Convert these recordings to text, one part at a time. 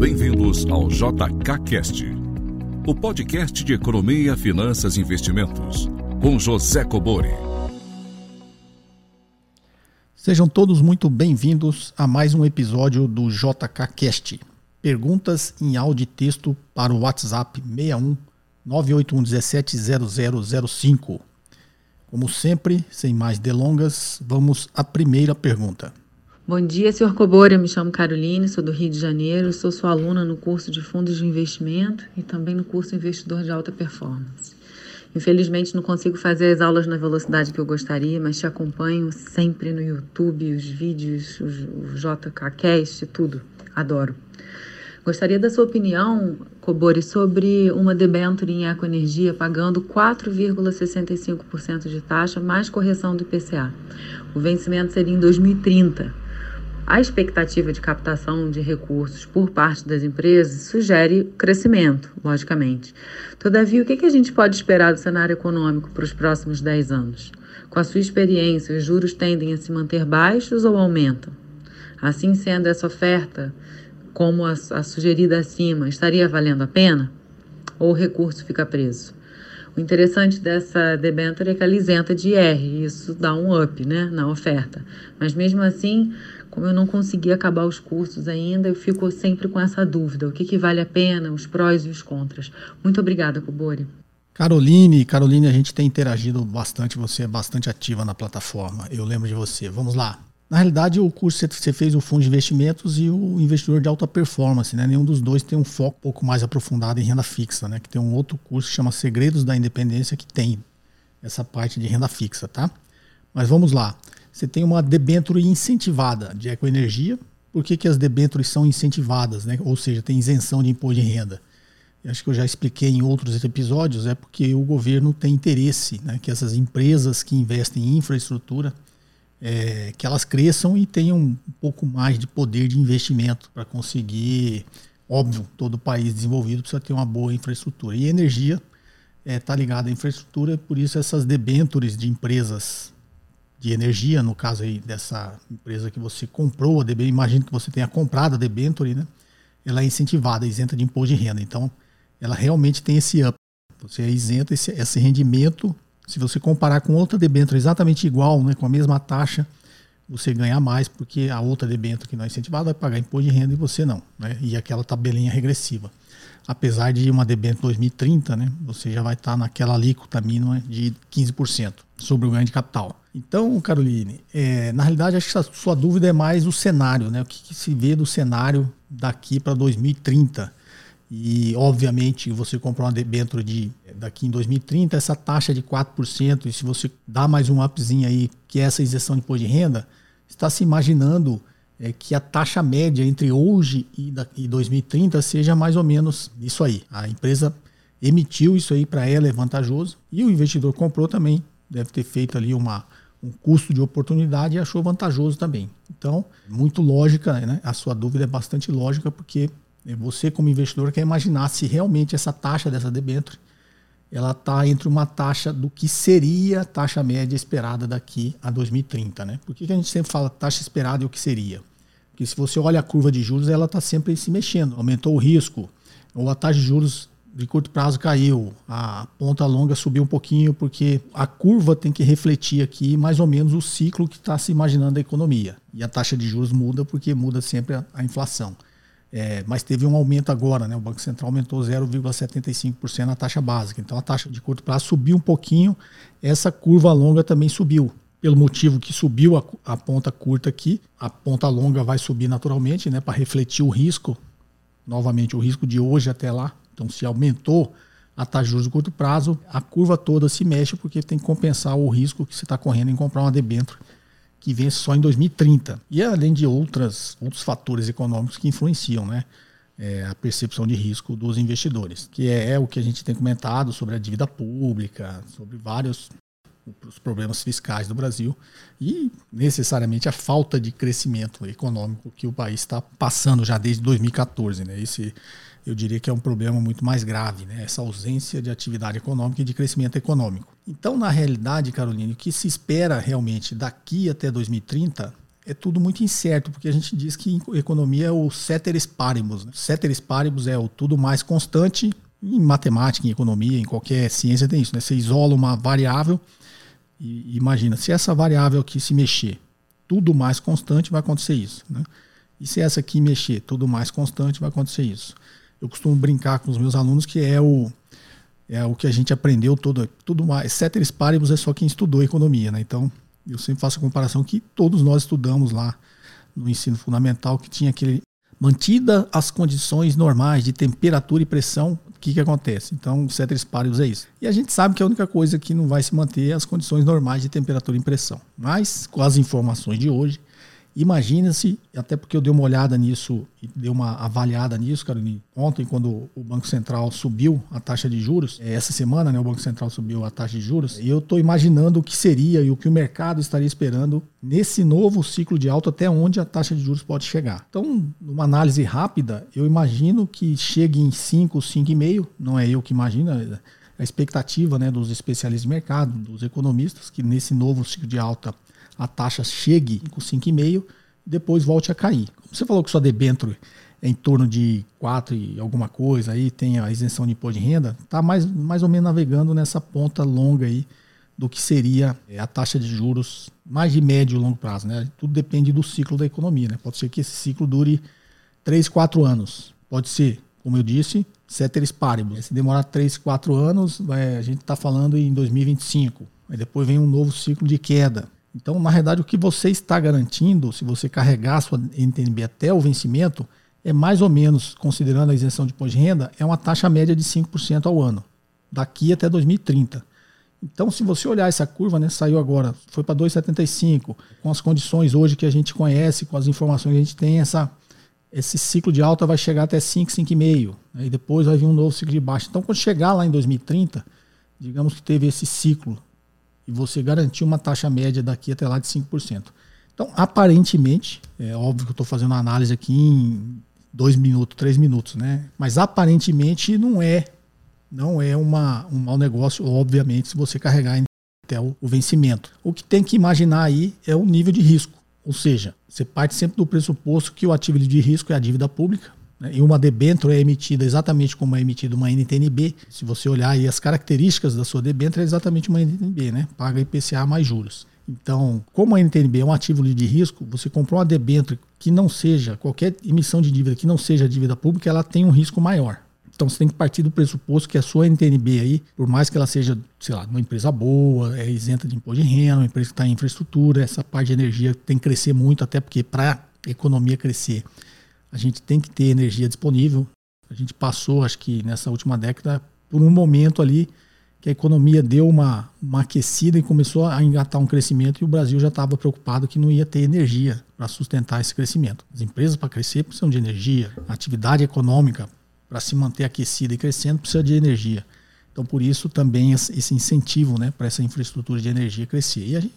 Bem-vindos ao JKCast, o podcast de economia, finanças e investimentos, com José Cobori. Sejam todos muito bem-vindos a mais um episódio do JKCast. Perguntas em áudio e texto para o WhatsApp 61 981 17 0005. Como sempre, sem mais delongas, vamos à primeira pergunta. Bom dia, senhor Cobora. Eu me chamo Caroline, sou do Rio de Janeiro, sou sua aluna no curso de fundos de investimento e também no curso Investidor de Alta Performance. Infelizmente não consigo fazer as aulas na velocidade que eu gostaria, mas te acompanho sempre no YouTube, os vídeos, o JKCast, tudo. Adoro. Gostaria da sua opinião, Cobori, sobre uma debenture em ecoenergia pagando 4,65% de taxa mais correção do IPCA. O vencimento seria em 2030. A expectativa de captação de recursos por parte das empresas sugere crescimento, logicamente. Todavia, o que a gente pode esperar do cenário econômico para os próximos 10 anos? Com a sua experiência, os juros tendem a se manter baixos ou aumentam? Assim sendo, essa oferta como a, sugerida acima, estaria valendo a pena? Ou o recurso fica preso? O interessante dessa debênture é que ela isenta de IR, isso dá um up né, na oferta. Mas mesmo assim, como eu não consegui acabar os cursos ainda, eu fico sempre com essa dúvida: o que, que vale a pena, os prós e os contras. Muito obrigada, Kubori. Caroline, Caroline, a gente tem interagido bastante, você é bastante ativa na plataforma. Eu lembro de você. Vamos lá. Na realidade, o curso você fez o fundo de investimentos e o investidor de alta performance, né? Nenhum dos dois tem um foco um pouco mais aprofundado em renda fixa, né? Que tem um outro curso que chama Segredos da Independência que tem essa parte de renda fixa, tá? Mas vamos lá. Você tem uma debênture incentivada de ecoenergia. Por que, que as debêntures são incentivadas, né? Ou seja, tem isenção de imposto de renda. Eu acho que eu já expliquei em outros episódios, é porque o governo tem interesse, né? Que essas empresas que investem em infraestrutura é, que elas cresçam e tenham um pouco mais de poder de investimento para conseguir. Óbvio, todo país desenvolvido precisa ter uma boa infraestrutura. E energia está é, tá ligada à infraestrutura, por isso essas debêntures de empresas de energia, no caso aí dessa empresa que você comprou a debênture, imagino que você tenha comprado a debenture, né? ela é incentivada, isenta de imposto de renda. Então, ela realmente tem esse up. Você é isenta esse, esse rendimento se você comparar com outra debênture exatamente igual, né, com a mesma taxa, você ganha mais, porque a outra debênture que não é incentivada vai pagar imposto de renda e você não. Né? E aquela tabelinha regressiva. Apesar de uma debênture 2030, né, você já vai estar naquela alíquota mínima de 15% sobre o ganho de capital. Então, Caroline, é, na realidade, acho que a sua dúvida é mais o cenário, né? O que, que se vê do cenário daqui para 2030. E, obviamente, você comprar uma debênture de daqui em 2030, essa taxa de 4%, e se você dá mais um upzinho aí, que é essa isenção de imposto de renda, está se imaginando é, que a taxa média entre hoje e, da, e 2030 seja mais ou menos isso aí. A empresa emitiu isso aí para ela, é vantajoso, e o investidor comprou também, deve ter feito ali uma, um custo de oportunidade e achou vantajoso também. Então, muito lógica, né? A sua dúvida é bastante lógica, porque você, como investidor, quer imaginar se realmente essa taxa dessa debênture ela está entre uma taxa do que seria a taxa média esperada daqui a 2030. Né? Por que, que a gente sempre fala taxa esperada e o que seria? Porque se você olha a curva de juros, ela está sempre se mexendo. Aumentou o risco, ou a taxa de juros de curto prazo caiu, a ponta longa subiu um pouquinho, porque a curva tem que refletir aqui mais ou menos o ciclo que está se imaginando da economia. E a taxa de juros muda porque muda sempre a, a inflação. É, mas teve um aumento agora, né? O Banco Central aumentou 0,75% na taxa básica. Então a taxa de curto prazo subiu um pouquinho, essa curva longa também subiu. Pelo motivo que subiu a, a ponta curta aqui, a ponta longa vai subir naturalmente, né? Para refletir o risco, novamente, o risco de hoje até lá. Então, se aumentou a taxa de juros de curto prazo, a curva toda se mexe porque tem que compensar o risco que você está correndo em comprar uma debênture que vence só em 2030. E além de outras, outros fatores econômicos que influenciam né, é, a percepção de risco dos investidores, que é, é, o que a gente tem comentado sobre a dívida pública, sobre vários os problemas fiscais do Brasil e necessariamente a falta de crescimento econômico que o país está passando já desde 2014. Né? Esse, eu diria que é um problema muito mais grave, né? essa ausência de atividade econômica e de crescimento econômico. Então, na realidade, Caroline, o que se espera realmente daqui até 2030 é tudo muito incerto, porque a gente diz que economia é o ceteris paribus. Né? Ceteris paribus é o tudo mais constante em matemática, em economia, em qualquer ciência tem isso, né? Você isola uma variável e imagina, se essa variável aqui se mexer, tudo mais constante vai acontecer isso, né? E se essa aqui mexer, tudo mais constante vai acontecer isso. Eu costumo brincar com os meus alunos que é o é o que a gente aprendeu todo, tudo mais. Ceteris paribus é só quem estudou economia, né? Então, eu sempre faço a comparação que todos nós estudamos lá no ensino fundamental que tinha aquele mantida as condições normais de temperatura e pressão, o que, que acontece? Então, o ceteris paribus é isso. E a gente sabe que a única coisa que não vai se manter é as condições normais de temperatura e pressão. Mas, com as informações de hoje, Imagina-se, até porque eu dei uma olhada nisso dei uma avaliada nisso, Caroline, ontem, quando o Banco Central subiu a taxa de juros, é, essa semana, né, o Banco Central subiu a taxa de juros, e eu estou imaginando o que seria e o que o mercado estaria esperando nesse novo ciclo de alta, até onde a taxa de juros pode chegar. Então, numa análise rápida, eu imagino que chegue em 5, 5,5, não é eu que imagino, é a expectativa né, dos especialistas de mercado, dos economistas, que nesse novo ciclo de alta a taxa chegue com 5,5 depois volte a cair. Como você falou que sua debênture é em torno de 4 e alguma coisa, aí tem a isenção de imposto de renda, está mais, mais ou menos navegando nessa ponta longa aí do que seria é, a taxa de juros mais de médio e longo prazo. Né? Tudo depende do ciclo da economia. Né? Pode ser que esse ciclo dure 3, 4 anos. Pode ser, como eu disse, ceteris paribus. Se demorar 3, 4 anos, a gente está falando em 2025. Aí depois vem um novo ciclo de queda. Então, na realidade, o que você está garantindo, se você carregar a sua NTNB até o vencimento, é mais ou menos, considerando a isenção de imposto de renda, é uma taxa média de 5% ao ano, daqui até 2030. Então, se você olhar essa curva, né, saiu agora, foi para 2,75, com as condições hoje que a gente conhece, com as informações que a gente tem, essa, esse ciclo de alta vai chegar até 5, 5,5, né, e depois vai vir um novo ciclo de baixa. Então, quando chegar lá em 2030, digamos que teve esse ciclo e você garantir uma taxa média daqui até lá de 5%. Então, aparentemente, é óbvio que eu estou fazendo uma análise aqui em dois minutos, três minutos, né? Mas aparentemente não é, não é uma, um mau negócio, obviamente, se você carregar até o, o vencimento. O que tem que imaginar aí é o nível de risco. Ou seja, você parte sempre do pressuposto que o ativo de risco é a dívida pública? E uma debênture é emitida exatamente como é emitida uma NTNB. Se você olhar aí as características da sua debênture, é exatamente uma NTNB, né? Paga IPCA mais juros. Então, como a NTNB é um ativo de risco, você comprou uma debênture que não seja, qualquer emissão de dívida que não seja dívida pública, ela tem um risco maior. Então você tem que partir do pressuposto que a sua NTNB aí, por mais que ela seja, sei lá, uma empresa boa, é isenta de imposto de renda, uma empresa que está em infraestrutura, essa parte de energia tem que crescer muito, até porque para a economia crescer, a gente tem que ter energia disponível. A gente passou, acho que nessa última década, por um momento ali que a economia deu uma, uma aquecida e começou a engatar um crescimento e o Brasil já estava preocupado que não ia ter energia para sustentar esse crescimento. As empresas para crescer precisam de energia, a atividade econômica para se manter aquecida e crescendo precisa de energia. Então por isso também esse incentivo né, para essa infraestrutura de energia crescer. E gente,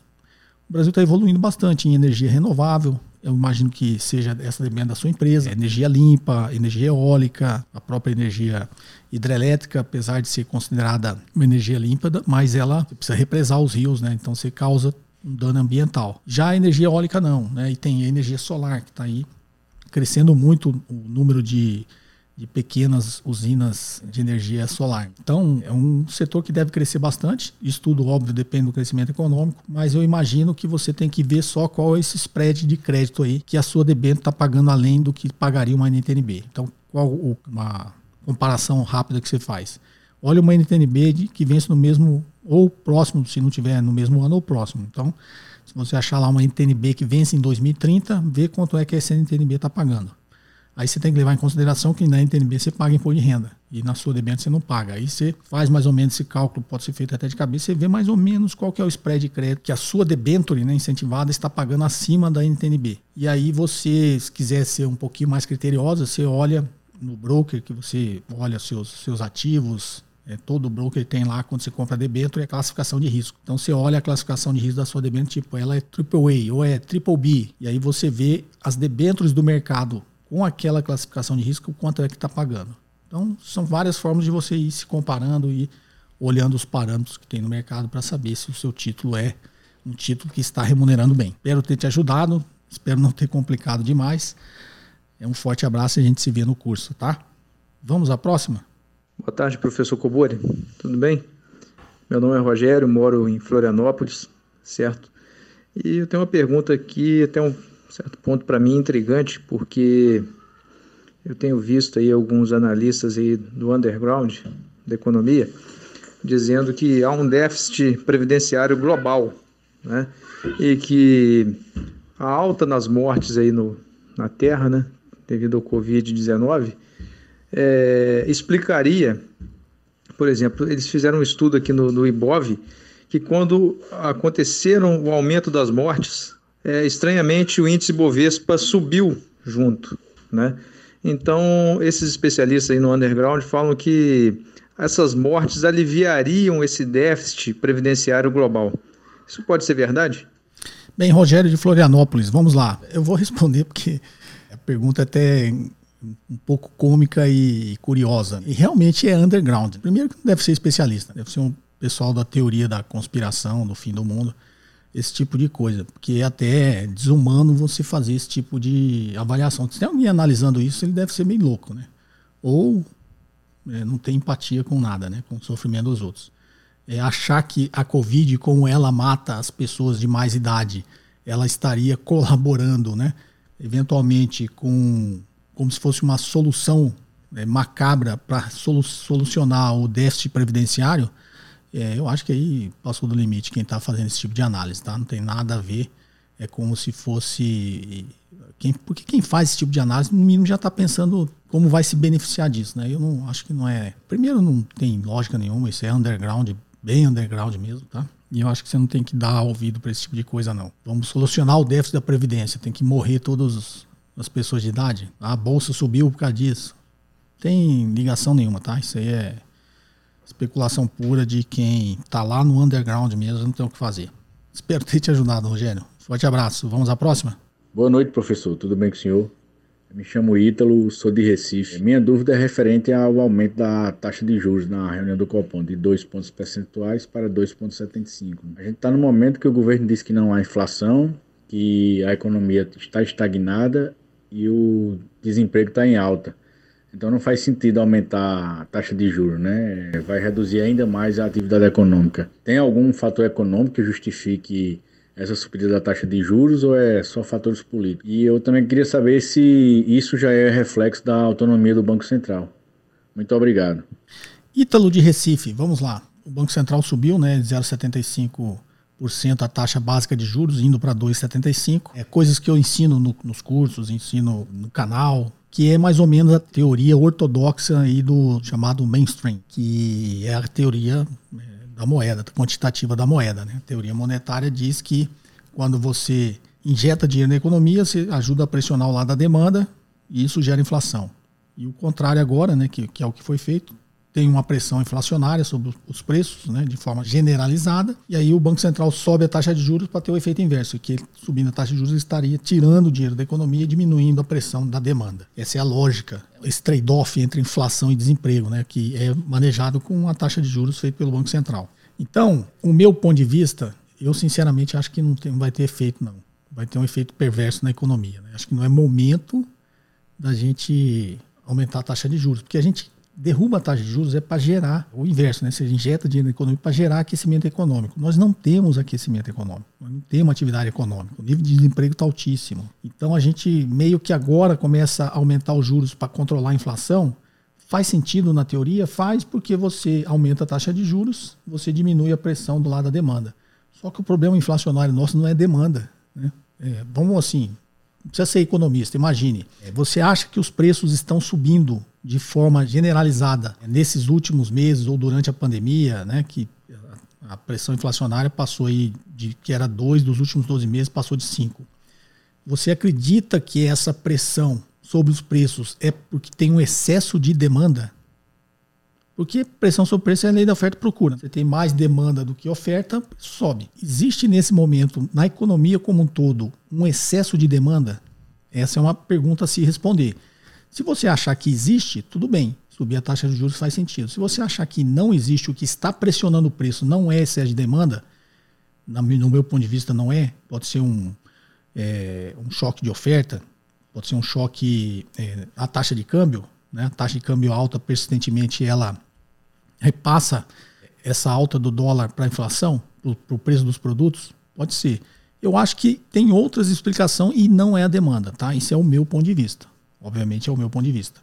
o Brasil está evoluindo bastante em energia renovável, eu imagino que seja essa demanda da sua empresa. É energia limpa, energia eólica, a própria energia hidrelétrica, apesar de ser considerada uma energia limpa, mas ela precisa represar os rios, né? Então você causa um dano ambiental. Já a energia eólica não, né? E tem a energia solar que está aí crescendo muito o número de de pequenas usinas de energia solar. Então, é um setor que deve crescer bastante. Isso tudo, óbvio, depende do crescimento econômico, mas eu imagino que você tem que ver só qual é esse spread de crédito aí que a sua debênture está pagando além do que pagaria uma NTNB. Então, qual uma comparação rápida que você faz? Olha uma NTNB que vence no mesmo ou próximo, se não tiver no mesmo ano ou próximo. Então, se você achar lá uma NTNB que vence em 2030, vê quanto é que essa NTNB está pagando. Aí você tem que levar em consideração que na NTNB você paga imposto de renda e na sua debênture você não paga. Aí você faz mais ou menos esse cálculo, pode ser feito até de cabeça, você vê mais ou menos qual que é o spread de crédito que a sua debênture né, incentivada está pagando acima da NTNB. E aí você, se quiser ser um pouquinho mais criteriosa, você olha no broker que você olha seus, seus ativos, é, todo broker tem lá, quando você compra debênture, é classificação de risco. Então você olha a classificação de risco da sua debênture, tipo, ela é AAA ou é Triple B. E aí você vê as debêntures do mercado com aquela classificação de risco, quanto é que está pagando. Então, são várias formas de você ir se comparando e olhando os parâmetros que tem no mercado para saber se o seu título é um título que está remunerando bem. Espero ter te ajudado. Espero não ter complicado demais. É um forte abraço e a gente se vê no curso, tá? Vamos à próxima? Boa tarde, professor Cobori. Tudo bem? Meu nome é Rogério, moro em Florianópolis, certo? E eu tenho uma pergunta aqui, até um certo ponto para mim intrigante, porque eu tenho visto aí alguns analistas aí do underground da economia dizendo que há um déficit previdenciário global, né? E que a alta nas mortes aí no, na Terra, né, devido ao Covid-19, é, explicaria, por exemplo, eles fizeram um estudo aqui no, no IBOV, que quando aconteceram o aumento das mortes, é, estranhamente o índice Bovespa subiu junto, né? Então, esses especialistas aí no underground falam que essas mortes aliviariam esse déficit previdenciário global. Isso pode ser verdade? Bem, Rogério de Florianópolis, vamos lá. Eu vou responder porque a pergunta é até um pouco cômica e curiosa. E realmente é underground. Primeiro que não deve ser especialista, deve ser um pessoal da teoria da conspiração, do fim do mundo, esse tipo de coisa. Porque é até desumano você fazer esse tipo de avaliação. Se tem alguém analisando isso, ele deve ser meio louco, né? Ou é, não tem empatia com nada, né? Com o sofrimento dos outros é, achar que a Covid, como ela mata as pessoas de mais idade, ela estaria colaborando, né? Eventualmente com como se fosse uma solução é, macabra para solu solucionar o déficit previdenciário, é, eu acho que aí passou do limite quem está fazendo esse tipo de análise, tá? Não tem nada a ver. É como se fosse. Quem, porque quem faz esse tipo de análise, no mínimo, já está pensando como vai se beneficiar disso, né? Eu não acho que não é. Primeiro, não tem lógica nenhuma, isso é underground bem underground mesmo, tá? E eu acho que você não tem que dar ouvido para esse tipo de coisa, não. Vamos solucionar o déficit da Previdência. Tem que morrer todas as pessoas de idade. A bolsa subiu por causa disso. Tem ligação nenhuma, tá? Isso aí é especulação pura de quem tá lá no underground mesmo, não tem o que fazer. Espero ter te ajudado, Rogério. Forte abraço. Vamos à próxima? Boa noite, professor. Tudo bem com o senhor? Me chamo Ítalo, sou de Recife. Minha dúvida é referente ao aumento da taxa de juros na reunião do Copom, de 2 pontos percentuais para 2,75. A gente está no momento que o governo diz que não há inflação, que a economia está estagnada e o desemprego está em alta. Então não faz sentido aumentar a taxa de juros, né? Vai reduzir ainda mais a atividade econômica. Tem algum fator econômico que justifique essa subida da taxa de juros ou é só fatores políticos? E eu também queria saber se isso já é reflexo da autonomia do Banco Central. Muito obrigado. Ítalo de Recife, vamos lá. O Banco Central subiu, né, de 0,75% a taxa básica de juros, indo para 2,75%. É coisas que eu ensino no, nos cursos, ensino no canal, que é mais ou menos a teoria ortodoxa aí do chamado mainstream, que é a teoria é, da moeda, quantitativa da moeda. Né? A teoria monetária diz que quando você injeta dinheiro na economia, você ajuda a pressionar o lado da demanda e isso gera inflação. E o contrário agora, né, que, que é o que foi feito, tem uma pressão inflacionária sobre os preços, né, de forma generalizada, e aí o Banco Central sobe a taxa de juros para ter o efeito inverso, que subindo a taxa de juros estaria tirando o dinheiro da economia e diminuindo a pressão da demanda. Essa é a lógica, esse trade-off entre inflação e desemprego, né, que é manejado com a taxa de juros feita pelo Banco Central. Então, o meu ponto de vista, eu sinceramente acho que não, tem, vai ter efeito, não. Vai ter um efeito perverso na economia. Né? Acho que não é momento da gente aumentar a taxa de juros, porque a gente derruba a taxa de juros é para gerar o inverso, né? Você injeta dinheiro na economia para gerar aquecimento econômico. Nós não temos aquecimento econômico, nós não temos atividade econômica. O nível de desemprego está altíssimo. Então a gente meio que agora começa a aumentar os juros para controlar a inflação. Faz sentido na teoria? Faz porque você aumenta a taxa de juros, você diminui a pressão do lado da demanda. Só que o problema inflacionário nosso não é demanda. Né? É, vamos assim, precisa ser economista, imagine. É, você acha que os preços estão subindo de forma generalizada nesses últimos meses ou durante a pandemia, né, que a pressão inflacionária passou aí de que era 2 dos últimos 12 meses, passou de 5. Você acredita que essa pressão sobre os preços é porque tem um excesso de demanda? Porque pressão sobre preço é a lei da oferta e procura. Você tem mais demanda do que oferta, sobe. Existe nesse momento, na economia como um todo, um excesso de demanda? Essa é uma pergunta a se responder. Se você achar que existe, tudo bem. Subir a taxa de juros faz sentido. Se você achar que não existe, o que está pressionando o preço não é excesso de demanda, no meu ponto de vista não é, pode ser um, é, um choque de oferta, pode ser um choque é, a taxa de câmbio, né? A taxa de câmbio alta persistentemente ela repassa essa alta do dólar para a inflação, para o preço dos produtos, pode ser. Eu acho que tem outras explicações e não é a demanda, tá? Isso é o meu ponto de vista. Obviamente é o meu ponto de vista.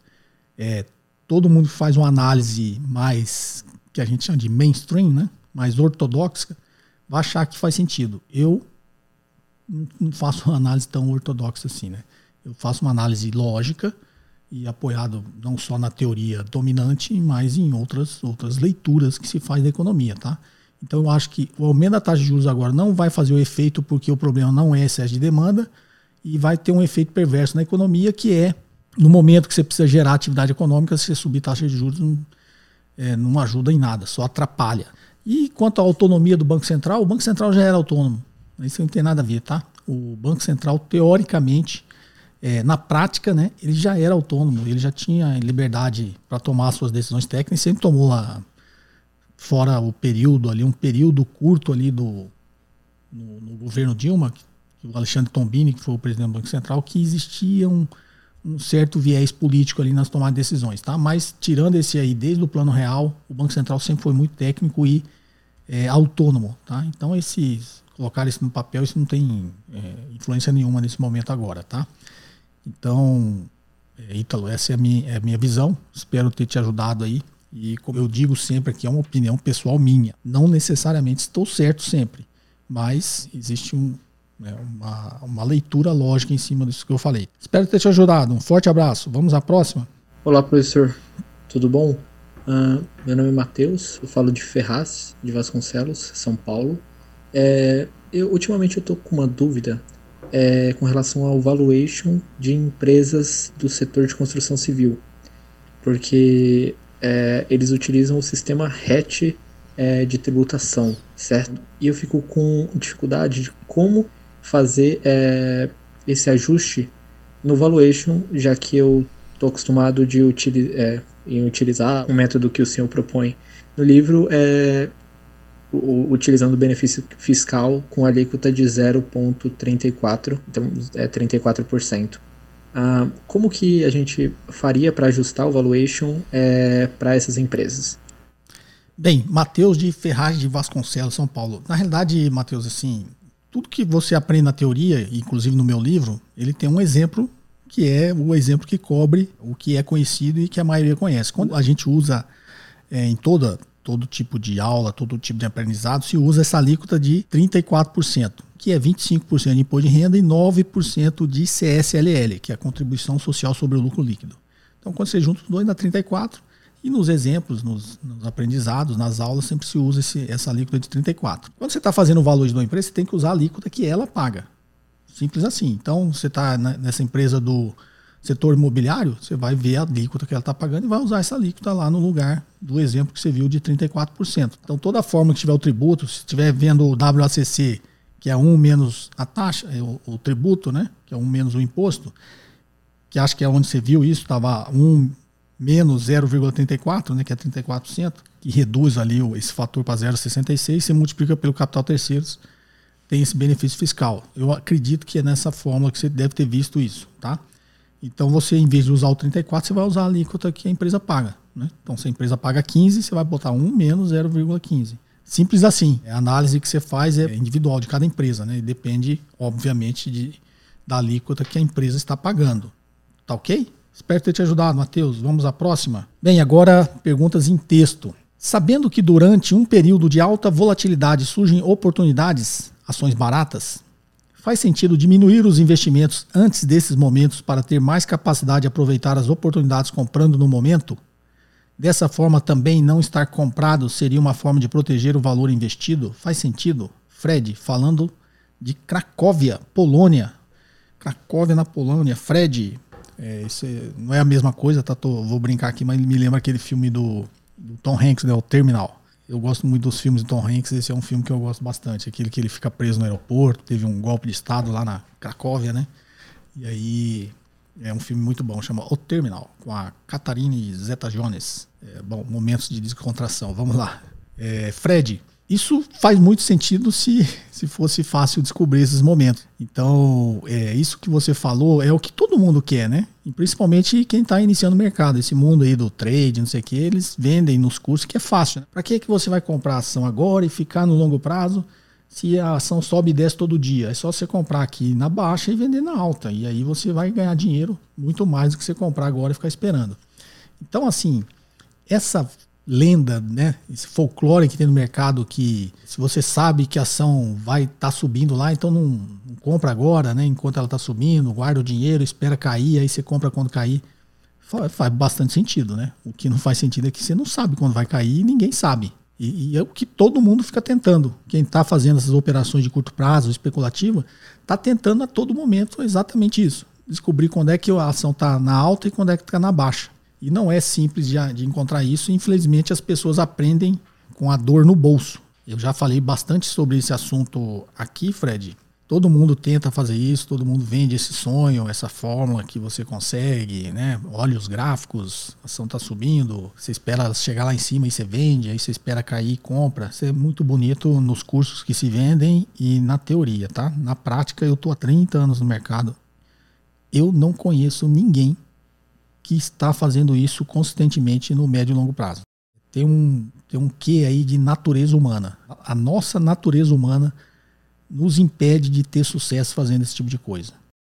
É, todo mundo faz uma análise mais que a gente chama de mainstream, né? Mais ortodoxa, vai achar que faz sentido. Eu não faço uma análise tão ortodoxa assim, né? Eu faço uma análise lógica e apoiado não só na teoria dominante, mas em outras outras leituras que se faz da economia, tá? Então eu acho que o aumento da taxa de juros agora não vai fazer o efeito porque o problema não é excesso de demanda e vai ter um efeito perverso na economia que é no momento que você precisa gerar atividade econômica, se você subir taxa de juros não, é, não ajuda em nada, só atrapalha. E quanto à autonomia do Banco Central, o Banco Central já era autônomo. Isso não tem nada a ver, tá? O Banco Central, teoricamente, é, na prática, né, ele já era autônomo, ele já tinha liberdade para tomar suas decisões técnicas, sempre tomou lá, fora o período ali, um período curto ali do no, no governo Dilma, o Alexandre Tombini, que foi o presidente do Banco Central, que existia um, um certo viés político ali nas tomadas de decisões, tá? Mas tirando esse aí, desde o plano real, o Banco Central sempre foi muito técnico e é, autônomo, tá? Então esses colocar isso no papel, isso não tem é, influência nenhuma nesse momento agora, tá? Então, é, Ítalo, essa é a, minha, é a minha visão. Espero ter te ajudado aí. E como eu digo sempre aqui, é uma opinião pessoal minha. Não necessariamente estou certo sempre, mas existe um, né, uma, uma leitura lógica em cima disso que eu falei. Espero ter te ajudado. Um forte abraço. Vamos à próxima. Olá, professor. Tudo bom? Uh, meu nome é Matheus, eu falo de Ferraz, de Vasconcelos, São Paulo. É, eu, ultimamente eu estou com uma dúvida é, com relação ao valuation de empresas do setor de construção civil, porque é, eles utilizam o sistema RET é, de tributação, certo? E eu fico com dificuldade de como fazer é, esse ajuste no valuation, já que eu estou acostumado de utili é, em utilizar o método que o senhor propõe no livro, é, utilizando o benefício fiscal com alíquota de 0,34, então é 34%. Ah, como que a gente faria para ajustar o valuation é, para essas empresas? Bem, Matheus de Ferraz de Vasconcelos, São Paulo. Na realidade, Matheus, assim, tudo que você aprende na teoria, inclusive no meu livro, ele tem um exemplo que é o exemplo que cobre o que é conhecido e que a maioria conhece. Quando a gente usa é, em toda todo tipo de aula, todo tipo de aprendizado, se usa essa alíquota de 34%, que é 25% de imposto de renda e 9% de CSLL, que é a contribuição social sobre o lucro líquido. Então, quando você junta os dois, dá 34%. E nos exemplos, nos, nos aprendizados, nas aulas, sempre se usa esse, essa alíquota de 34%. Quando você está fazendo o valor de uma empresa, você tem que usar a alíquota que ela paga. Simples assim. Então, você está nessa empresa do setor imobiliário, você vai ver a alíquota que ela está pagando e vai usar essa alíquota lá no lugar do exemplo que você viu de 34%. Então, toda forma que tiver o tributo, se estiver vendo o WACC, que é 1 menos a taxa, é o, o, tributo, né? que é 1 menos o imposto, que acho que é onde você viu isso, estava 1 menos 0,34, né? que é 34%, que reduz ali esse fator para 0,66, você multiplica pelo capital terceiros, tem esse benefício fiscal. Eu acredito que é nessa fórmula que você deve ter visto isso, tá? Então você, em vez de usar o 34, você vai usar a alíquota que a empresa paga. Né? Então, se a empresa paga 15, você vai botar 1 menos 0,15. Simples assim. A análise que você faz é individual de cada empresa, né? E depende, obviamente, de, da alíquota que a empresa está pagando. Tá ok? Espero ter te ajudado, Matheus. Vamos à próxima. Bem, agora perguntas em texto. Sabendo que durante um período de alta volatilidade surgem oportunidades, ações baratas, Faz sentido diminuir os investimentos antes desses momentos para ter mais capacidade de aproveitar as oportunidades comprando no momento? Dessa forma, também não estar comprado seria uma forma de proteger o valor investido? Faz sentido? Fred, falando de Cracóvia, Polônia. Cracóvia na Polônia. Fred, é, isso é, não é a mesma coisa, tá? Tô, vou brincar aqui, mas me lembra aquele filme do, do Tom Hanks, né, o Terminal. Eu gosto muito dos filmes de Tom Hanks, esse é um filme que eu gosto bastante. Aquele que ele fica preso no aeroporto, teve um golpe de Estado lá na Cracóvia, né? E aí é um filme muito bom, chama O Terminal, com a Catarine Zeta-Jones. É, bom, momentos de descontração, vamos lá. É, Fred, Isso faz muito sentido se, se fosse fácil descobrir esses momentos. Então, é, isso que você falou é o que todo mundo quer, né? E principalmente quem está iniciando o mercado. Esse mundo aí do trade, não sei o que, eles vendem nos cursos que é fácil. Né? Para que, que você vai comprar ação agora e ficar no longo prazo se a ação sobe e desce todo dia? É só você comprar aqui na baixa e vender na alta. E aí você vai ganhar dinheiro muito mais do que você comprar agora e ficar esperando. Então, assim, essa lenda, né? Esse folclore que tem no mercado que se você sabe que a ação vai estar tá subindo lá, então não, não, compra agora, né? Enquanto ela está subindo, guarda o dinheiro, espera cair, aí você compra quando cair. Faz, faz, bastante sentido, né? O que não faz sentido é que você não sabe quando vai cair e ninguém sabe. E, e é o que todo mundo fica tentando. Quem está fazendo essas operações de curto prazo, especulativa, está tentando a todo momento exatamente isso. Descobrir quando é que a ação está na alta e quando é que está na baixa. E não é simples de, de encontrar isso. Infelizmente, as pessoas aprendem com a dor no bolso. Eu já falei bastante sobre esse assunto aqui, Fred. Todo mundo tenta fazer isso, todo mundo vende esse sonho, essa fórmula que você consegue, né? Olha os gráficos, a ação está subindo, você espera chegar lá em cima e você vende, aí você espera cair e compra. Isso é muito bonito nos cursos que se vendem e na teoria, tá? Na prática, eu estou há 30 anos no mercado. Eu não conheço ninguém que está fazendo isso consistentemente no médio e longo prazo. Tem um, tem um quê aí de natureza humana. A nossa natureza humana nos impede de ter sucesso fazendo esse tipo de coisa.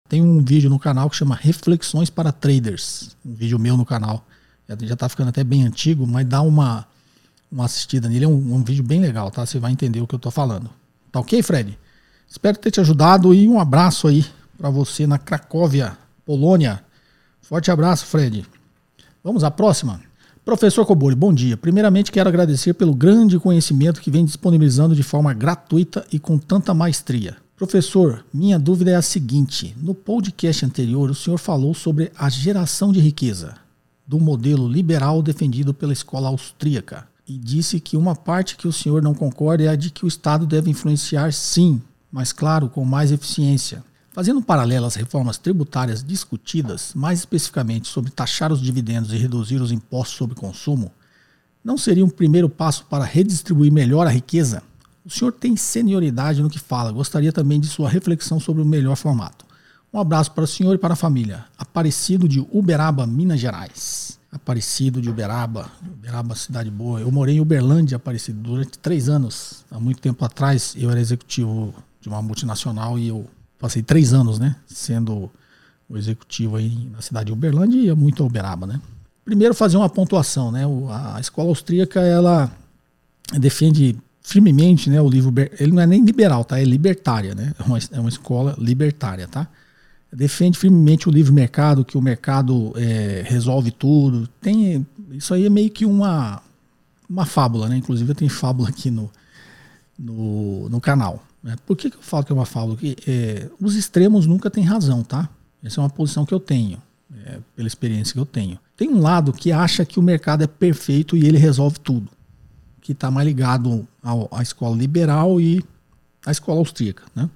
Tem um vídeo no canal que chama Reflexões para Traders. Um vídeo meu no canal. Já está ficando até bem antigo, mas dá uma, uma assistida nele. É um, um vídeo bem legal, tá? Você vai entender o que eu estou falando. Tá ok, Fred? Espero ter te ajudado e um abraço aí para você na Cracóvia, Polônia. Forte abraço, Fred. Vamos à próxima. Professor Cobori, bom dia. Primeiramente, quero agradecer pelo grande conhecimento que vem disponibilizando de forma gratuita e com tanta maestria. Professor, minha dúvida é a seguinte: no podcast anterior, o senhor falou sobre a geração de riqueza do modelo liberal defendido pela escola austríaca e disse que uma parte que o senhor não concorda é a de que o Estado deve influenciar, sim, mas claro, com mais eficiência. Fazendo um paralelo às reformas tributárias discutidas, mais especificamente sobre taxar os dividendos e reduzir os impostos sobre consumo, não seria um primeiro passo para redistribuir melhor a riqueza? O senhor tem senioridade no que fala. Gostaria também de sua reflexão sobre o melhor formato. Um abraço para o senhor e para a família. Aparecido de Uberaba, Minas Gerais. Aparecido de Uberaba, Uberaba, cidade boa. Eu morei em Uberlândia, Aparecido, durante três anos. Há muito tempo atrás, eu era executivo de uma multinacional e eu passei três anos, né? Sendo o executivo aí na cidade de Uberlândia e muito a Uberaba, né? Primeiro fazer uma pontuação, né? A escola austríaca, ela defende firmemente, né? O livro, ele não é nem liberal, tá? É libertária, né? É uma, é uma escola libertária, tá? Defende firmemente o livre mercado, que o mercado é, resolve tudo. Tem isso aí é meio que uma uma fábula, né? Inclusive eu tenho fábula aqui no, no, no canal. Né? Por que, que eu falo que é uma fábula? Que, é, os extremos nunca têm razão, tá? Essa é uma posição que eu tenho, é, pela experiência que eu tenho. Tem um lado que acha que o mercado é perfeito e ele resolve tudo, que está mais ligado ao, à escola liberal e à escola austríaca, né?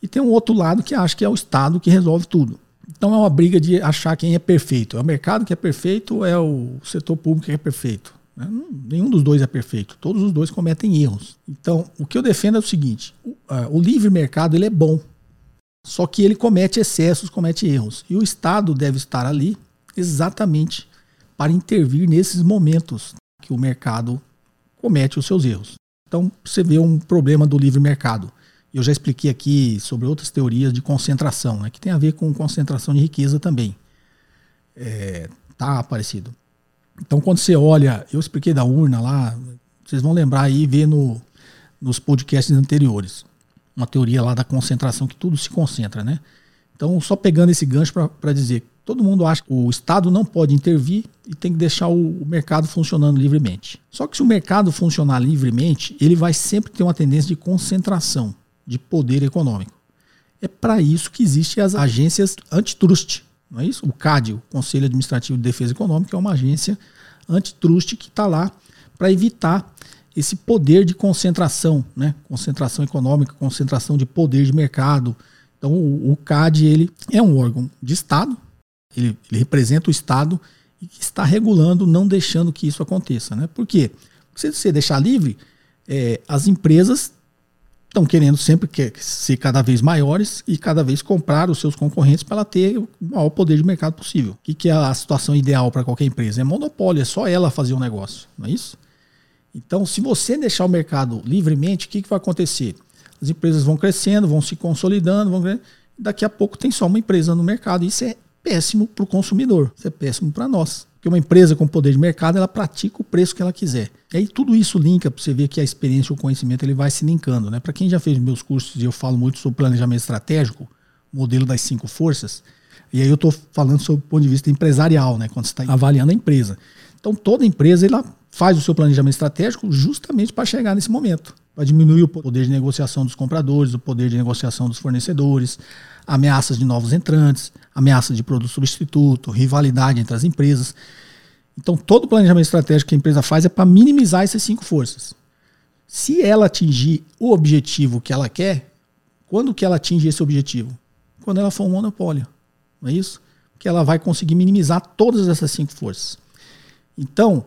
E tem um outro lado que acha que é o Estado que resolve tudo. Então é uma briga de achar quem é perfeito. É o mercado que é perfeito ou é o setor público que é perfeito? Né? Nenhum dos dois é perfeito. Todos os dois cometem erros. Então, o que eu defendo é o seguinte: o, o livre mercado ele é bom, só que ele comete excessos, comete erros. E o Estado deve estar ali exatamente para intervir nesses momentos que o mercado comete os seus erros. Então, você vê um problema do livre mercado. Eu já expliquei aqui sobre outras teorias de concentração, né, que tem a ver com concentração de riqueza também. É, tá aparecido. Então, quando você olha, eu expliquei da urna lá, vocês vão lembrar aí e ver no, nos podcasts anteriores. Uma teoria lá da concentração, que tudo se concentra, né? Então, só pegando esse gancho para dizer, todo mundo acha que o Estado não pode intervir e tem que deixar o, o mercado funcionando livremente. Só que se o mercado funcionar livremente, ele vai sempre ter uma tendência de concentração de poder econômico. É para isso que existem as agências antitrust, não é isso? O CAD, o Conselho Administrativo de Defesa Econômica, é uma agência antitrust que está lá para evitar esse poder de concentração, né? concentração econômica, concentração de poder de mercado. Então, o, o CAD ele é um órgão de Estado, ele, ele, representa o Estado e está regulando, não deixando que isso aconteça. Né? Por quê? Porque se você deixar livre, é, as empresas estão querendo sempre ser cada vez maiores e cada vez comprar os seus concorrentes para ter o maior poder de mercado possível. O que é a situação ideal para qualquer empresa? É monopólio, é só ela fazer o um negócio, não é isso? Então, se você deixar o mercado livremente, o que, que vai acontecer? As empresas vão crescendo, vão se consolidando, vão daqui a pouco tem só uma empresa no mercado. Isso é péssimo para o consumidor, isso é péssimo para nós. Porque uma empresa com poder de mercado, ela pratica o preço que ela quiser. E aí tudo isso linka para você ver que a experiência o conhecimento ele vai se linkando. Né? Para quem já fez meus cursos e eu falo muito sobre planejamento estratégico, modelo das cinco forças, e aí eu estou falando sobre o ponto de vista empresarial, né? quando você está avaliando a empresa. Então toda empresa ela faz o seu planejamento estratégico justamente para chegar nesse momento. Para diminuir o poder de negociação dos compradores, o poder de negociação dos fornecedores, ameaças de novos entrantes, ameaças de produto substituto, rivalidade entre as empresas. Então, todo o planejamento estratégico que a empresa faz é para minimizar essas cinco forças. Se ela atingir o objetivo que ela quer, quando que ela atinge esse objetivo? Quando ela for um monopólio. Não é isso? Que ela vai conseguir minimizar todas essas cinco forças. Então,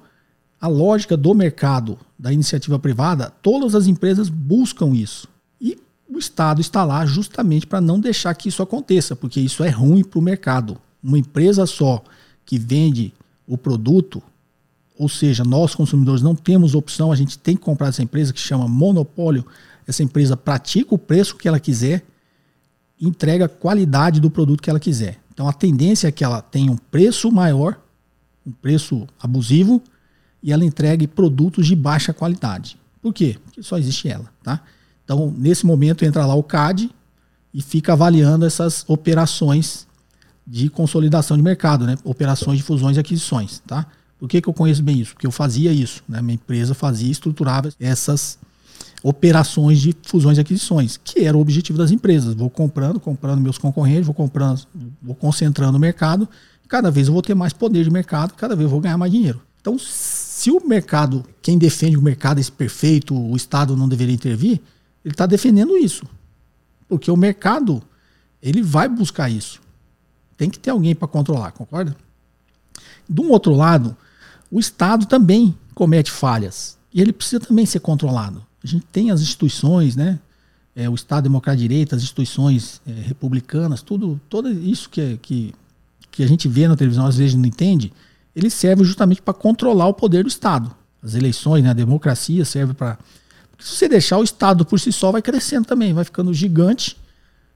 a lógica do mercado da iniciativa privada, todas as empresas buscam isso. Estado está lá justamente para não deixar que isso aconteça, porque isso é ruim para o mercado. Uma empresa só que vende o produto, ou seja, nós consumidores não temos opção, a gente tem que comprar essa empresa que chama monopólio. Essa empresa pratica o preço que ela quiser, entrega a qualidade do produto que ela quiser. Então a tendência é que ela tenha um preço maior, um preço abusivo, e ela entregue produtos de baixa qualidade. Por quê? Porque só existe ela, tá? Então, nesse momento, entra lá o CAD e fica avaliando essas operações de consolidação de mercado, né? operações de fusões e aquisições. Tá? Por que, que eu conheço bem isso? Porque eu fazia isso. Né? Minha empresa fazia e estruturava essas operações de fusões e aquisições, que era o objetivo das empresas. Vou comprando, comprando meus concorrentes, vou comprando, vou concentrando no mercado, cada vez eu vou ter mais poder de mercado, cada vez eu vou ganhar mais dinheiro. Então, se o mercado, quem defende o mercado é perfeito, o Estado não deveria intervir, ele está defendendo isso. Porque o mercado, ele vai buscar isso. Tem que ter alguém para controlar, concorda? De um outro lado, o Estado também comete falhas. E ele precisa também ser controlado. A gente tem as instituições, né? É, o Estado Democrático de Direito, as instituições é, republicanas, tudo, tudo isso que, que, que a gente vê na televisão, às vezes não entende, ele serve justamente para controlar o poder do Estado. As eleições, né, a democracia serve para se você deixar o Estado por si só, vai crescendo também, vai ficando gigante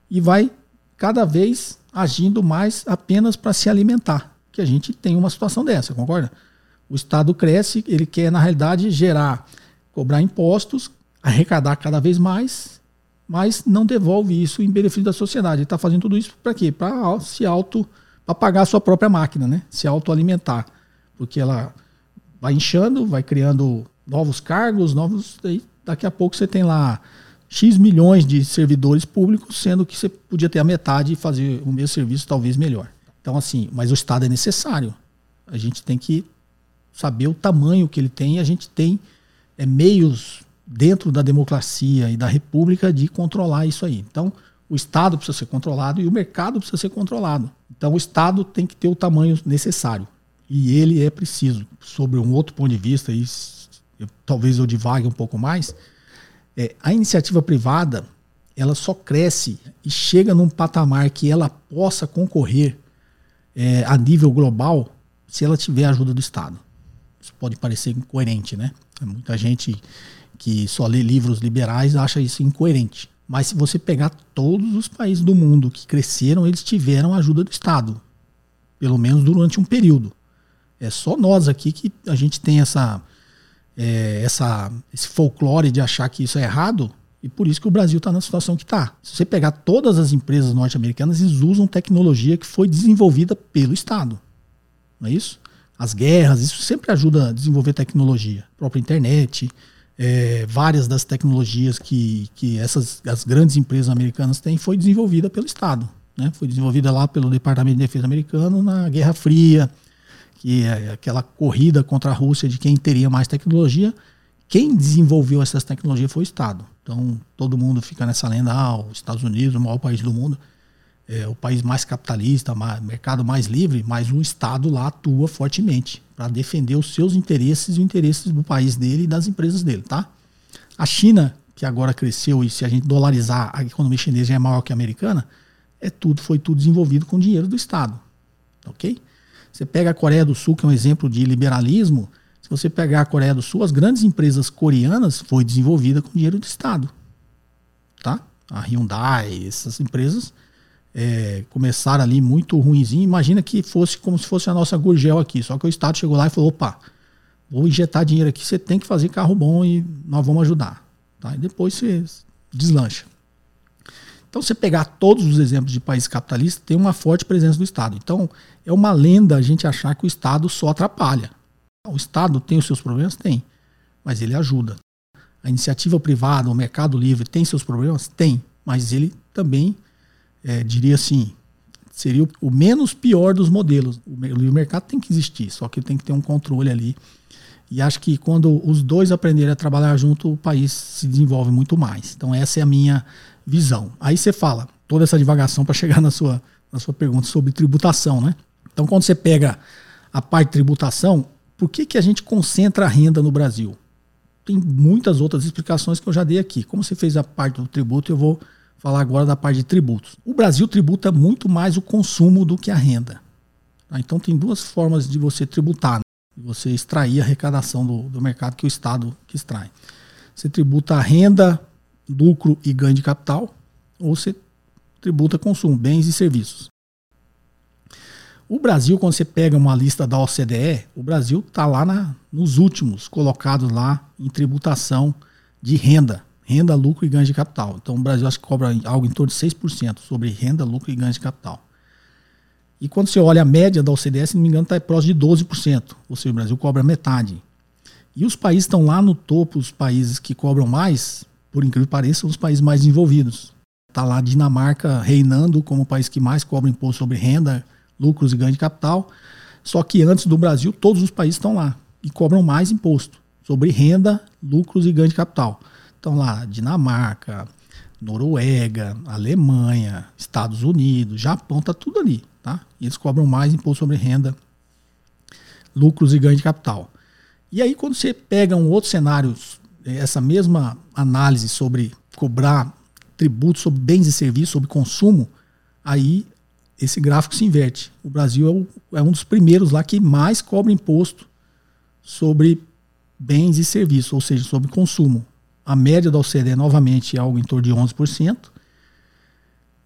e vai cada vez agindo mais apenas para se alimentar. Que a gente tem uma situação dessa, concorda? O Estado cresce, ele quer, na realidade, gerar, cobrar impostos, arrecadar cada vez mais, mas não devolve isso em benefício da sociedade. Ele está fazendo tudo isso para quê? Para se auto, para pagar a sua própria máquina, né? Se autoalimentar. Porque ela vai inchando, vai criando novos cargos, novos. Daqui a pouco você tem lá X milhões de servidores públicos, sendo que você podia ter a metade e fazer o mesmo serviço talvez melhor. Então, assim, mas o Estado é necessário. A gente tem que saber o tamanho que ele tem e a gente tem é, meios dentro da democracia e da república de controlar isso aí. Então, o Estado precisa ser controlado e o mercado precisa ser controlado. Então, o Estado tem que ter o tamanho necessário. E ele é preciso. Sobre um outro ponto de vista, e eu, talvez eu divague um pouco mais, é, a iniciativa privada ela só cresce e chega num patamar que ela possa concorrer é, a nível global se ela tiver a ajuda do Estado. Isso pode parecer incoerente, né? Muita gente que só lê livros liberais acha isso incoerente. Mas se você pegar todos os países do mundo que cresceram, eles tiveram ajuda do Estado. Pelo menos durante um período. É só nós aqui que a gente tem essa é, essa, esse folclore de achar que isso é errado, e por isso que o Brasil está na situação que está. Se você pegar todas as empresas norte-americanas, eles usam tecnologia que foi desenvolvida pelo Estado. Não é isso? As guerras, isso sempre ajuda a desenvolver tecnologia. A própria internet, é, várias das tecnologias que, que essas as grandes empresas americanas têm foi desenvolvida pelo Estado. Né? Foi desenvolvida lá pelo Departamento de Defesa americano na Guerra Fria, que é aquela corrida contra a Rússia de quem teria mais tecnologia. Quem desenvolveu essas tecnologias foi o Estado. Então todo mundo fica nessa lenda, ah, os Estados Unidos, o maior país do mundo, é o país mais capitalista, mais, mercado mais livre, mas o Estado lá atua fortemente para defender os seus interesses e os interesses do país dele e das empresas dele, tá? A China, que agora cresceu, e se a gente dolarizar, a economia chinesa já é maior que a americana, é tudo, foi tudo desenvolvido com dinheiro do Estado. Ok? Você pega a Coreia do Sul, que é um exemplo de liberalismo. Se você pegar a Coreia do Sul, as grandes empresas coreanas foi desenvolvida com dinheiro do Estado. Tá? A Hyundai, essas empresas é, começaram ali muito ruimzinho. Imagina que fosse como se fosse a nossa Gurgel aqui. Só que o Estado chegou lá e falou: opa, vou injetar dinheiro aqui, você tem que fazer carro bom e nós vamos ajudar. Tá? E depois você deslancha. Então, você pegar todos os exemplos de países capitalistas, tem uma forte presença do Estado. Então, é uma lenda a gente achar que o Estado só atrapalha. O Estado tem os seus problemas? Tem. Mas ele ajuda. A iniciativa privada, o mercado livre, tem seus problemas? Tem. Mas ele também, é, diria assim, seria o menos pior dos modelos. O livre mercado tem que existir, só que tem que ter um controle ali. E acho que quando os dois aprenderem a trabalhar junto, o país se desenvolve muito mais. Então, essa é a minha visão. Aí você fala toda essa divagação para chegar na sua, na sua pergunta sobre tributação, né? Então, quando você pega a parte de tributação, por que, que a gente concentra a renda no Brasil? Tem muitas outras explicações que eu já dei aqui. Como você fez a parte do tributo, eu vou falar agora da parte de tributos. O Brasil tributa muito mais o consumo do que a renda. Tá? Então, tem duas formas de você tributar, né? você extrair a arrecadação do, do mercado que o Estado que extrai. Você tributa a renda lucro e ganho de capital, ou você tributa consumo, bens e serviços. O Brasil, quando você pega uma lista da OCDE, o Brasil está lá na, nos últimos colocados lá em tributação de renda, renda, lucro e ganho de capital. Então o Brasil acho que cobra algo em torno de 6% sobre renda, lucro e ganho de capital. E quando você olha a média da OCDE, se não me engano, está próximo de 12%. Ou seja, o Brasil cobra metade. E os países estão lá no topo, os países que cobram mais, por incrível que pareça, são os países mais desenvolvidos. Está lá Dinamarca reinando como o país que mais cobra imposto sobre renda, lucros e ganho de capital. Só que antes do Brasil, todos os países estão lá e cobram mais imposto sobre renda, lucros e ganho de capital. Estão lá Dinamarca, Noruega, Alemanha, Estados Unidos, Japão, tá tudo ali, tá? E eles cobram mais imposto sobre renda, lucros e ganho de capital. E aí quando você pega um outro cenário essa mesma análise sobre cobrar tributos sobre bens e serviços, sobre consumo, aí esse gráfico se inverte. O Brasil é, o, é um dos primeiros lá que mais cobra imposto sobre bens e serviços, ou seja, sobre consumo. A média da OCDE, novamente, é algo em torno de 11%. O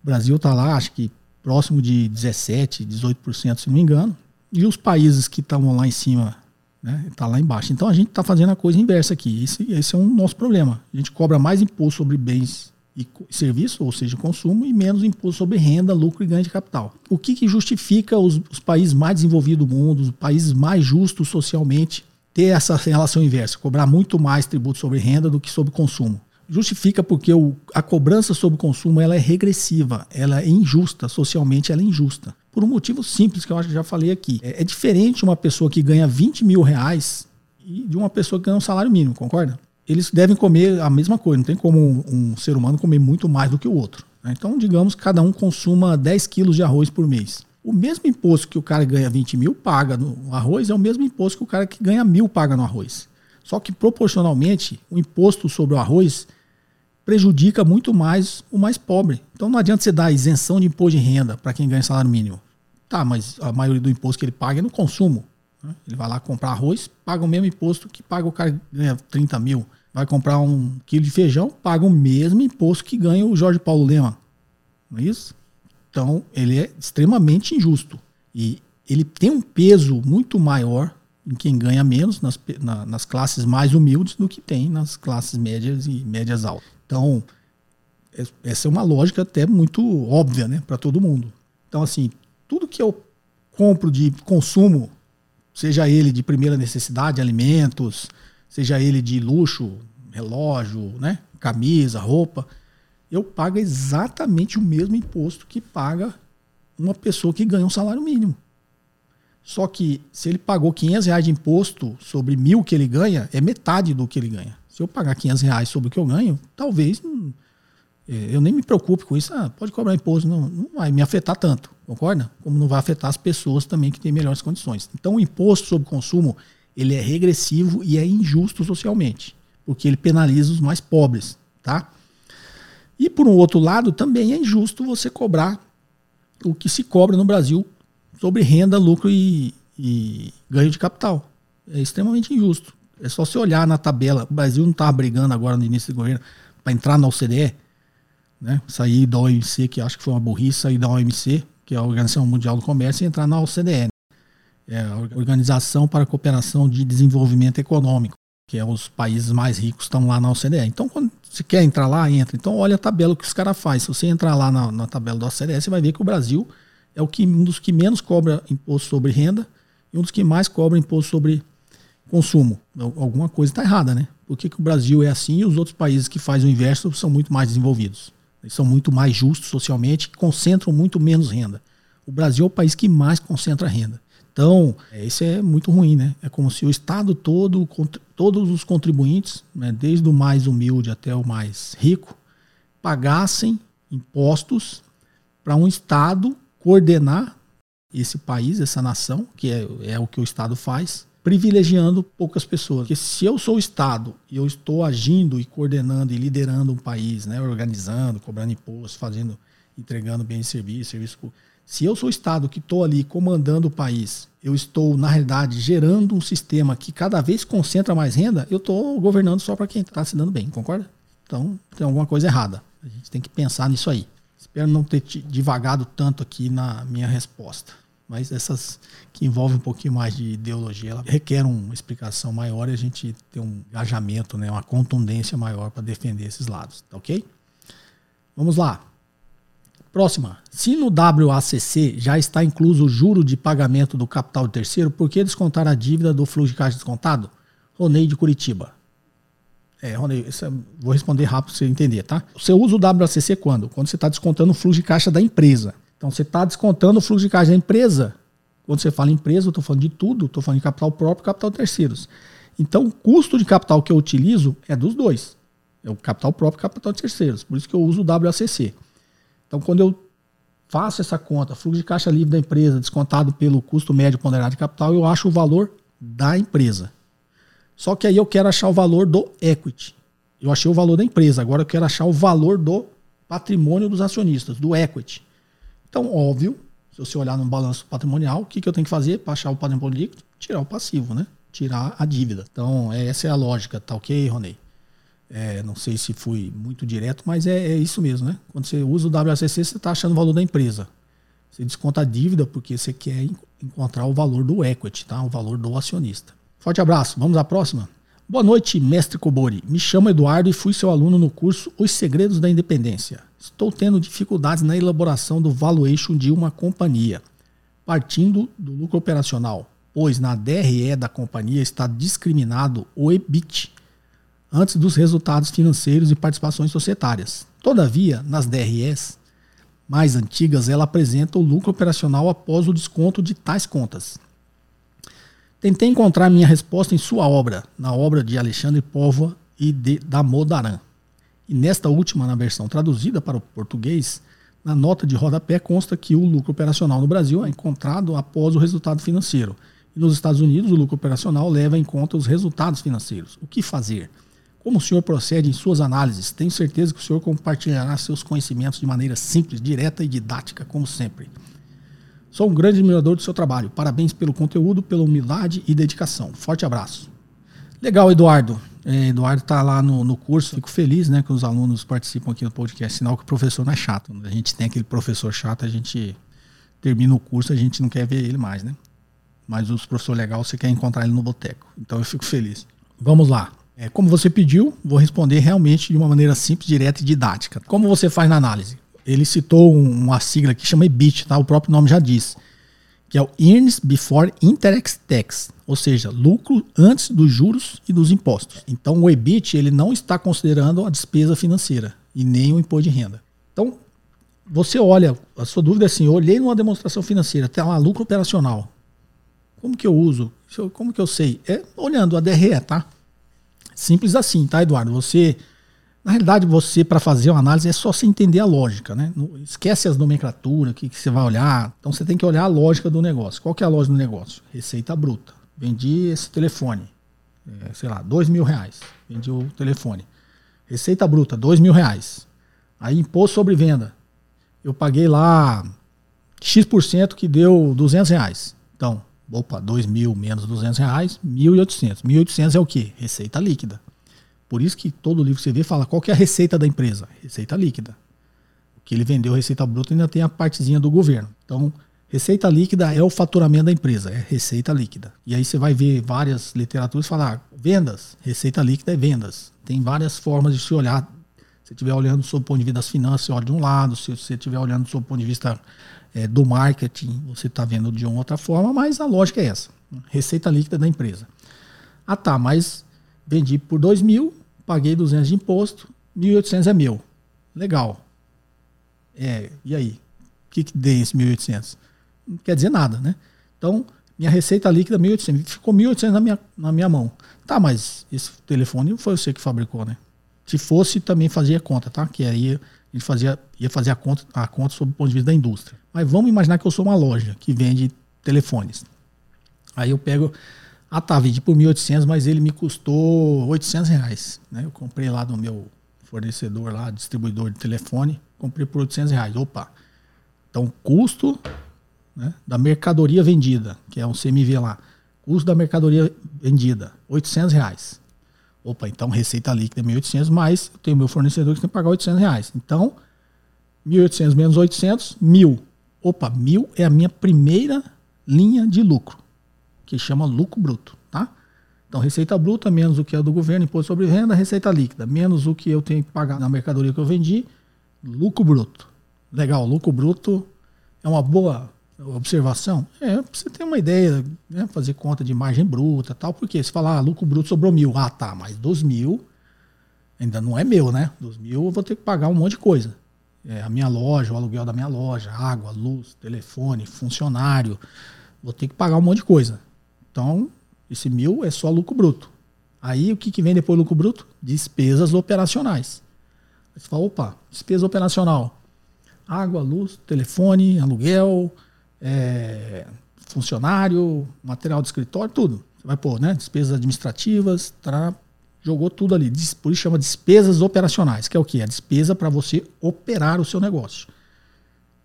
Brasil está lá, acho que próximo de 17%, 18%, se não me engano. E os países que estavam lá em cima né? Está lá embaixo. Então a gente está fazendo a coisa inversa aqui. Esse, esse é um nosso problema. A gente cobra mais imposto sobre bens e serviços, ou seja, consumo, e menos imposto sobre renda, lucro e ganho de capital. O que, que justifica os, os países mais desenvolvidos do mundo, os países mais justos socialmente, ter essa relação inversa, cobrar muito mais tributo sobre renda do que sobre consumo? Justifica porque o, a cobrança sobre consumo ela é regressiva, ela é injusta, socialmente ela é injusta por um motivo simples que eu acho que já falei aqui. É, é diferente uma pessoa que ganha 20 mil reais e de uma pessoa que ganha um salário mínimo, concorda? Eles devem comer a mesma coisa, não tem como um, um ser humano comer muito mais do que o outro. Né? Então, digamos que cada um consuma 10 quilos de arroz por mês. O mesmo imposto que o cara ganha 20 mil paga no arroz é o mesmo imposto que o cara que ganha mil paga no arroz. Só que proporcionalmente, o imposto sobre o arroz prejudica muito mais o mais pobre. Então não adianta você dar isenção de imposto de renda para quem ganha salário mínimo. Tá, mas a maioria do imposto que ele paga é no consumo. Né? Ele vai lá comprar arroz, paga o mesmo imposto que paga o cara que ganha 30 mil. Vai comprar um quilo de feijão, paga o mesmo imposto que ganha o Jorge Paulo Lema. Não é isso? Então, ele é extremamente injusto. E ele tem um peso muito maior em quem ganha menos, nas, na, nas classes mais humildes, do que tem nas classes médias e médias altas. Então, essa é uma lógica até muito óbvia né, para todo mundo. Então, assim, tudo que eu compro de consumo, seja ele de primeira necessidade, alimentos, seja ele de luxo, relógio, né, camisa, roupa, eu pago exatamente o mesmo imposto que paga uma pessoa que ganha um salário mínimo. Só que se ele pagou 500 reais de imposto sobre mil que ele ganha, é metade do que ele ganha. Se eu pagar 500 reais sobre o que eu ganho, talvez hum, é, eu nem me preocupe com isso. Ah, pode cobrar imposto, não, não vai me afetar tanto, concorda? Como não vai afetar as pessoas também que têm melhores condições. Então, o imposto sobre consumo ele é regressivo e é injusto socialmente. porque ele penaliza os mais pobres, tá? E por um outro lado, também é injusto você cobrar o que se cobra no Brasil sobre renda, lucro e, e ganho de capital. É extremamente injusto. É só você olhar na tabela. O Brasil não está brigando agora no início do governo para entrar na OCDE, né? Sair da OMC, que acho que foi uma burrice, sair da OMC, que é a Organização Mundial do Comércio, e entrar na OCDE. É a Organização para a Cooperação de Desenvolvimento Econômico, que é os países mais ricos estão lá na OCDE. Então, quando você quer entrar lá, entra. Então, olha a tabela que os caras fazem. Se você entrar lá na, na tabela da OCDE, você vai ver que o Brasil é o que, um dos que menos cobra imposto sobre renda e um dos que mais cobra imposto sobre consumo. Alguma coisa está errada, né? Por que, que o Brasil é assim e os outros países que fazem o inverso são muito mais desenvolvidos? Eles são muito mais justos socialmente, concentram muito menos renda. O Brasil é o país que mais concentra renda. Então, é, isso é muito ruim, né? É como se o Estado todo, todos os contribuintes, né, desde o mais humilde até o mais rico, pagassem impostos para um Estado coordenar esse país, essa nação, que é, é o que o Estado faz, privilegiando poucas pessoas. Porque se eu sou o Estado e eu estou agindo e coordenando e liderando um país, né, organizando, cobrando imposto, fazendo, entregando bem serviço, serviço se eu sou o Estado que estou ali comandando o país, eu estou, na realidade, gerando um sistema que cada vez concentra mais renda, eu estou governando só para quem está se dando bem, concorda? Então, tem alguma coisa errada. A gente tem que pensar nisso aí. Espero não ter divagado tanto aqui na minha resposta. Mas essas que envolvem um pouquinho mais de ideologia, ela requer uma explicação maior e a gente tem um engajamento, né, uma contundência maior para defender esses lados, tá ok? Vamos lá. Próxima. Se no WACC já está incluso o juro de pagamento do capital de terceiro, por que descontar a dívida do fluxo de caixa descontado? Ronei de Curitiba. É, Ronei, é, vou responder rápido para você entender, tá? Você usa o WACC quando? Quando você está descontando o fluxo de caixa da empresa. Então você está descontando o fluxo de caixa da empresa. Quando você fala empresa, eu estou falando de tudo, estou falando de capital próprio capital terceiros. Então o custo de capital que eu utilizo é dos dois. É o capital próprio e capital terceiros. Por isso que eu uso o WACC. Então quando eu faço essa conta, fluxo de caixa livre da empresa descontado pelo custo médio ponderado de capital, eu acho o valor da empresa. Só que aí eu quero achar o valor do equity. Eu achei o valor da empresa, agora eu quero achar o valor do patrimônio dos acionistas, do equity. Então, óbvio, se você olhar no balanço patrimonial, o que, que eu tenho que fazer para achar o patrimônio líquido? Tirar o passivo, né? Tirar a dívida. Então, é, essa é a lógica, tá ok, Ronei? É, não sei se fui muito direto, mas é, é, isso mesmo, né? Quando você usa o WACC, você está achando o valor da empresa. Você desconta a dívida porque você quer encontrar o valor do equity, tá? O valor do acionista. Forte abraço. Vamos à próxima? Boa noite, mestre Kobori. Me chamo Eduardo e fui seu aluno no curso Os Segredos da Independência. Estou tendo dificuldades na elaboração do valuation de uma companhia, partindo do lucro operacional, pois na DRE da companhia está discriminado o EBIT antes dos resultados financeiros e participações societárias. Todavia, nas DREs mais antigas, ela apresenta o lucro operacional após o desconto de tais contas. Tentei encontrar minha resposta em sua obra, na obra de Alexandre Póvoa e de Damodaran. E nesta última, na versão traduzida para o português, na nota de rodapé consta que o lucro operacional no Brasil é encontrado após o resultado financeiro. E nos Estados Unidos, o lucro operacional leva em conta os resultados financeiros. O que fazer? Como o senhor procede em suas análises? Tenho certeza que o senhor compartilhará seus conhecimentos de maneira simples, direta e didática, como sempre. Sou um grande admirador do seu trabalho. Parabéns pelo conteúdo, pela humildade e dedicação. Forte abraço. Legal, Eduardo. É, Eduardo está lá no, no curso. Fico feliz né, que os alunos participam aqui do podcast. Sinal que o professor não é chato. A gente tem aquele professor chato, a gente termina o curso, a gente não quer ver ele mais, né? Mas os professor legal, você quer encontrar ele no boteco. Então eu fico feliz. Vamos lá. É, como você pediu, vou responder realmente de uma maneira simples, direta e didática. Como você faz na análise? Ele citou uma sigla que chama EBIT, tá? o próprio nome já diz, que é o Earnings Before Interest Tax, ou seja, lucro antes dos juros e dos impostos. Então o EBIT ele não está considerando a despesa financeira e nem o imposto de renda. Então você olha, a sua dúvida é assim, eu olhei numa demonstração financeira, tem lá lucro operacional. Como que eu uso? Como que eu sei? É olhando a DRE, tá? Simples assim, tá, Eduardo? Você na realidade, você, para fazer uma análise, é só você entender a lógica, né? Esquece as nomenclaturas, o que, que você vai olhar. Então você tem que olhar a lógica do negócio. Qual que é a lógica do negócio? Receita bruta. Vendi esse telefone, é, sei lá, dois mil reais. vendi o telefone. Receita bruta, dois mil reais. Aí imposto sobre venda. Eu paguei lá X% que deu 200 reais. Então, opa, 2 mil menos 200 reais, 1.800. 1.800 é o quê? Receita líquida. Por isso que todo livro que você vê fala qual é a receita da empresa? Receita líquida. O que ele vendeu, receita bruta, ainda tem a partezinha do governo. Então, receita líquida é o faturamento da empresa, é receita líquida. E aí você vai ver várias literaturas falar ah, vendas, receita líquida é vendas. Tem várias formas de se olhar. Se você estiver olhando sob o ponto de vista das finanças, você olha de um lado. Se você estiver olhando sob o ponto de vista é, do marketing, você está vendo de uma outra forma, mas a lógica é essa. Receita líquida da empresa. Ah tá, mas vendi por 2 mil, paguei 200 de imposto, 1.800 é meu. Legal. É, e aí? O que, que dei esse 1.800? Não quer dizer nada, né? Então, minha receita líquida 1.800. Ficou 1.800 na minha, na minha mão. Tá, mas esse telefone foi você que fabricou, né? Se fosse, também fazia conta, tá? Que aí ele fazia, ia fazer a conta, a conta sob o ponto de vista da indústria. Mas vamos imaginar que eu sou uma loja que vende telefones. Aí eu pego, ah tá, vendi por 1.800, mas ele me custou 800 reais. Né? Eu comprei lá do meu fornecedor lá, distribuidor de telefone, comprei por 800 reais. Opa, então custo né, da mercadoria vendida, que é um CMV lá, custo da mercadoria vendida, 800 reais. Opa, então receita líquida é 1.800, mas eu tenho meu fornecedor que tem que pagar 800 reais. Então, 1.800 menos 800, 1.000 opa, mil é a minha primeira linha de lucro, que chama lucro bruto, tá? Então, receita bruta menos o que é do governo, imposto sobre renda, receita líquida, menos o que eu tenho que pagar na mercadoria que eu vendi, lucro bruto. Legal, lucro bruto é uma boa observação. É, pra você ter uma ideia, né, fazer conta de margem bruta tal, porque se falar ah, lucro bruto sobrou mil, ah tá, mas dos mil ainda não é meu, né? Dos mil eu vou ter que pagar um monte de coisa é, a minha loja, o aluguel da minha loja, água, luz, telefone, funcionário. Vou ter que pagar um monte de coisa. Então, esse mil é só lucro bruto. Aí o que, que vem depois do lucro bruto? Despesas operacionais. Você fala, opa, despesa operacional. Água, luz, telefone, aluguel, é, funcionário, material de escritório, tudo. Você vai pôr, né? Despesas administrativas, jogou tudo ali. Por isso chama despesas operacionais, que é o que? A despesa para você operar o seu negócio.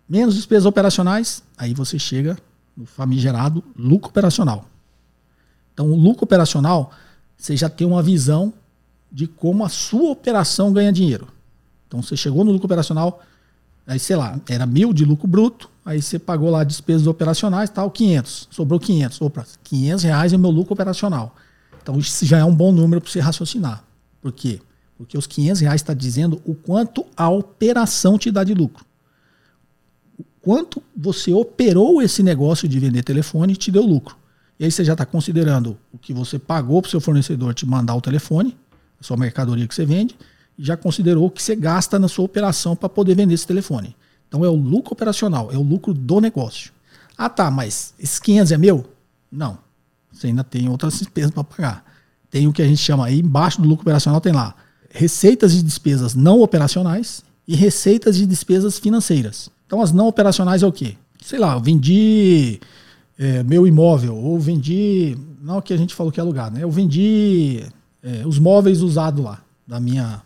Menos despesas operacionais, aí você chega no famigerado lucro operacional. Então, o lucro operacional, você já tem uma visão de como a sua operação ganha dinheiro. Então, você chegou no lucro operacional, aí sei lá, era mil de lucro bruto, aí você pagou lá despesas operacionais, tal, 500, sobrou 500. Opa, 500 reais é o meu lucro operacional. Então isso já é um bom número para você raciocinar. Por quê? Porque os 500 reais está dizendo o quanto a operação te dá de lucro. O quanto você operou esse negócio de vender telefone te deu lucro. E aí você já está considerando o que você pagou para o seu fornecedor te mandar o telefone, a sua mercadoria que você vende, e já considerou o que você gasta na sua operação para poder vender esse telefone. Então é o lucro operacional, é o lucro do negócio. Ah tá, mas esses 500 é meu? Não. Você ainda tem outras despesas para pagar. Tem o que a gente chama aí, embaixo do lucro operacional tem lá receitas de despesas não operacionais e receitas de despesas financeiras. Então as não operacionais é o quê? Sei lá, eu vendi é, meu imóvel, ou vendi, não que a gente falou que é alugar, né? Eu vendi é, os móveis usados lá da minha,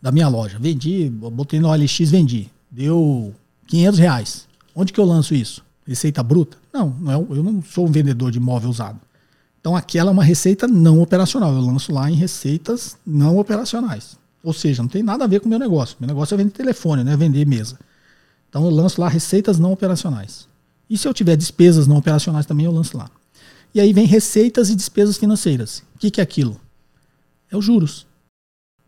da minha loja. Vendi, botei no OLX, vendi. Deu 500 reais. Onde que eu lanço isso? Receita bruta? Não, não é, eu não sou um vendedor de imóvel usado. Então aquela é uma receita não operacional. Eu lanço lá em receitas não operacionais. Ou seja, não tem nada a ver com o meu negócio. Meu negócio é vender telefone, não é vender mesa. Então eu lanço lá receitas não operacionais. E se eu tiver despesas não operacionais também, eu lanço lá. E aí vem receitas e despesas financeiras. O que, que é aquilo? É os juros.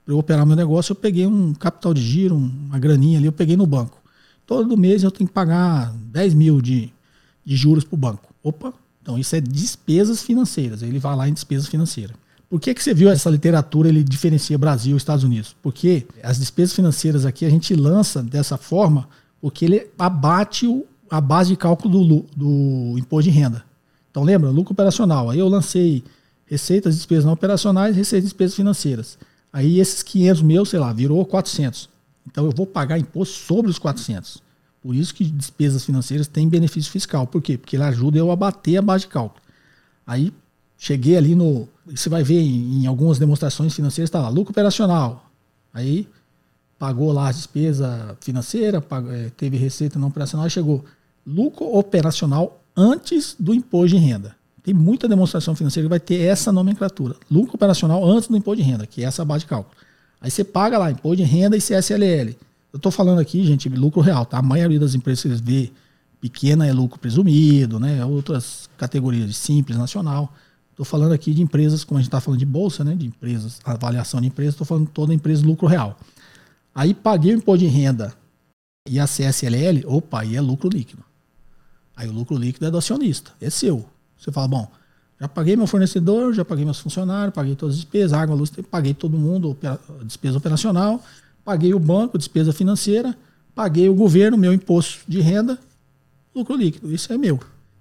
Para eu operar meu negócio, eu peguei um capital de giro, uma graninha ali, eu peguei no banco. Todo mês eu tenho que pagar 10 mil de, de juros para o banco. Opa, então isso é despesas financeiras. Ele vai lá em despesas financeiras. Por que, que você viu essa literatura ele diferencia Brasil e Estados Unidos? Porque as despesas financeiras aqui a gente lança dessa forma porque ele abate o, a base de cálculo do, do imposto de renda. Então lembra, lucro operacional. Aí eu lancei receitas, despesas não operacionais, receitas, despesas financeiras. Aí esses 500 meus, sei lá, virou 400. Então eu vou pagar imposto sobre os 400. Por isso que despesas financeiras têm benefício fiscal. Por quê? Porque ele ajuda eu a bater a base de cálculo. Aí cheguei ali no, você vai ver em, em algumas demonstrações financeiras, está lá, lucro operacional. Aí pagou lá a despesa financeira, é, teve receita não operacional e chegou lucro operacional antes do imposto de renda. Tem muita demonstração financeira que vai ter essa nomenclatura. Lucro operacional antes do imposto de renda, que é essa base de cálculo. Aí você paga lá imposto de renda e CSLL. Eu estou falando aqui, gente, lucro real, tá? A maioria das empresas que vê pequena é lucro presumido, né? Outras categorias de simples, nacional. Estou falando aqui de empresas, como a gente está falando de bolsa, né? De empresas, avaliação de empresas, estou falando toda empresa lucro real. Aí paguei o imposto de renda e a CSLL, opa, aí é lucro líquido. Aí o lucro líquido é do acionista, é seu. Você fala, bom, já paguei meu fornecedor, já paguei meus funcionários, paguei todas as despesas, água, luz, paguei todo mundo, despesa operacional, paguei o banco, despesa financeira, paguei o governo, meu imposto de renda, lucro líquido, isso é meu.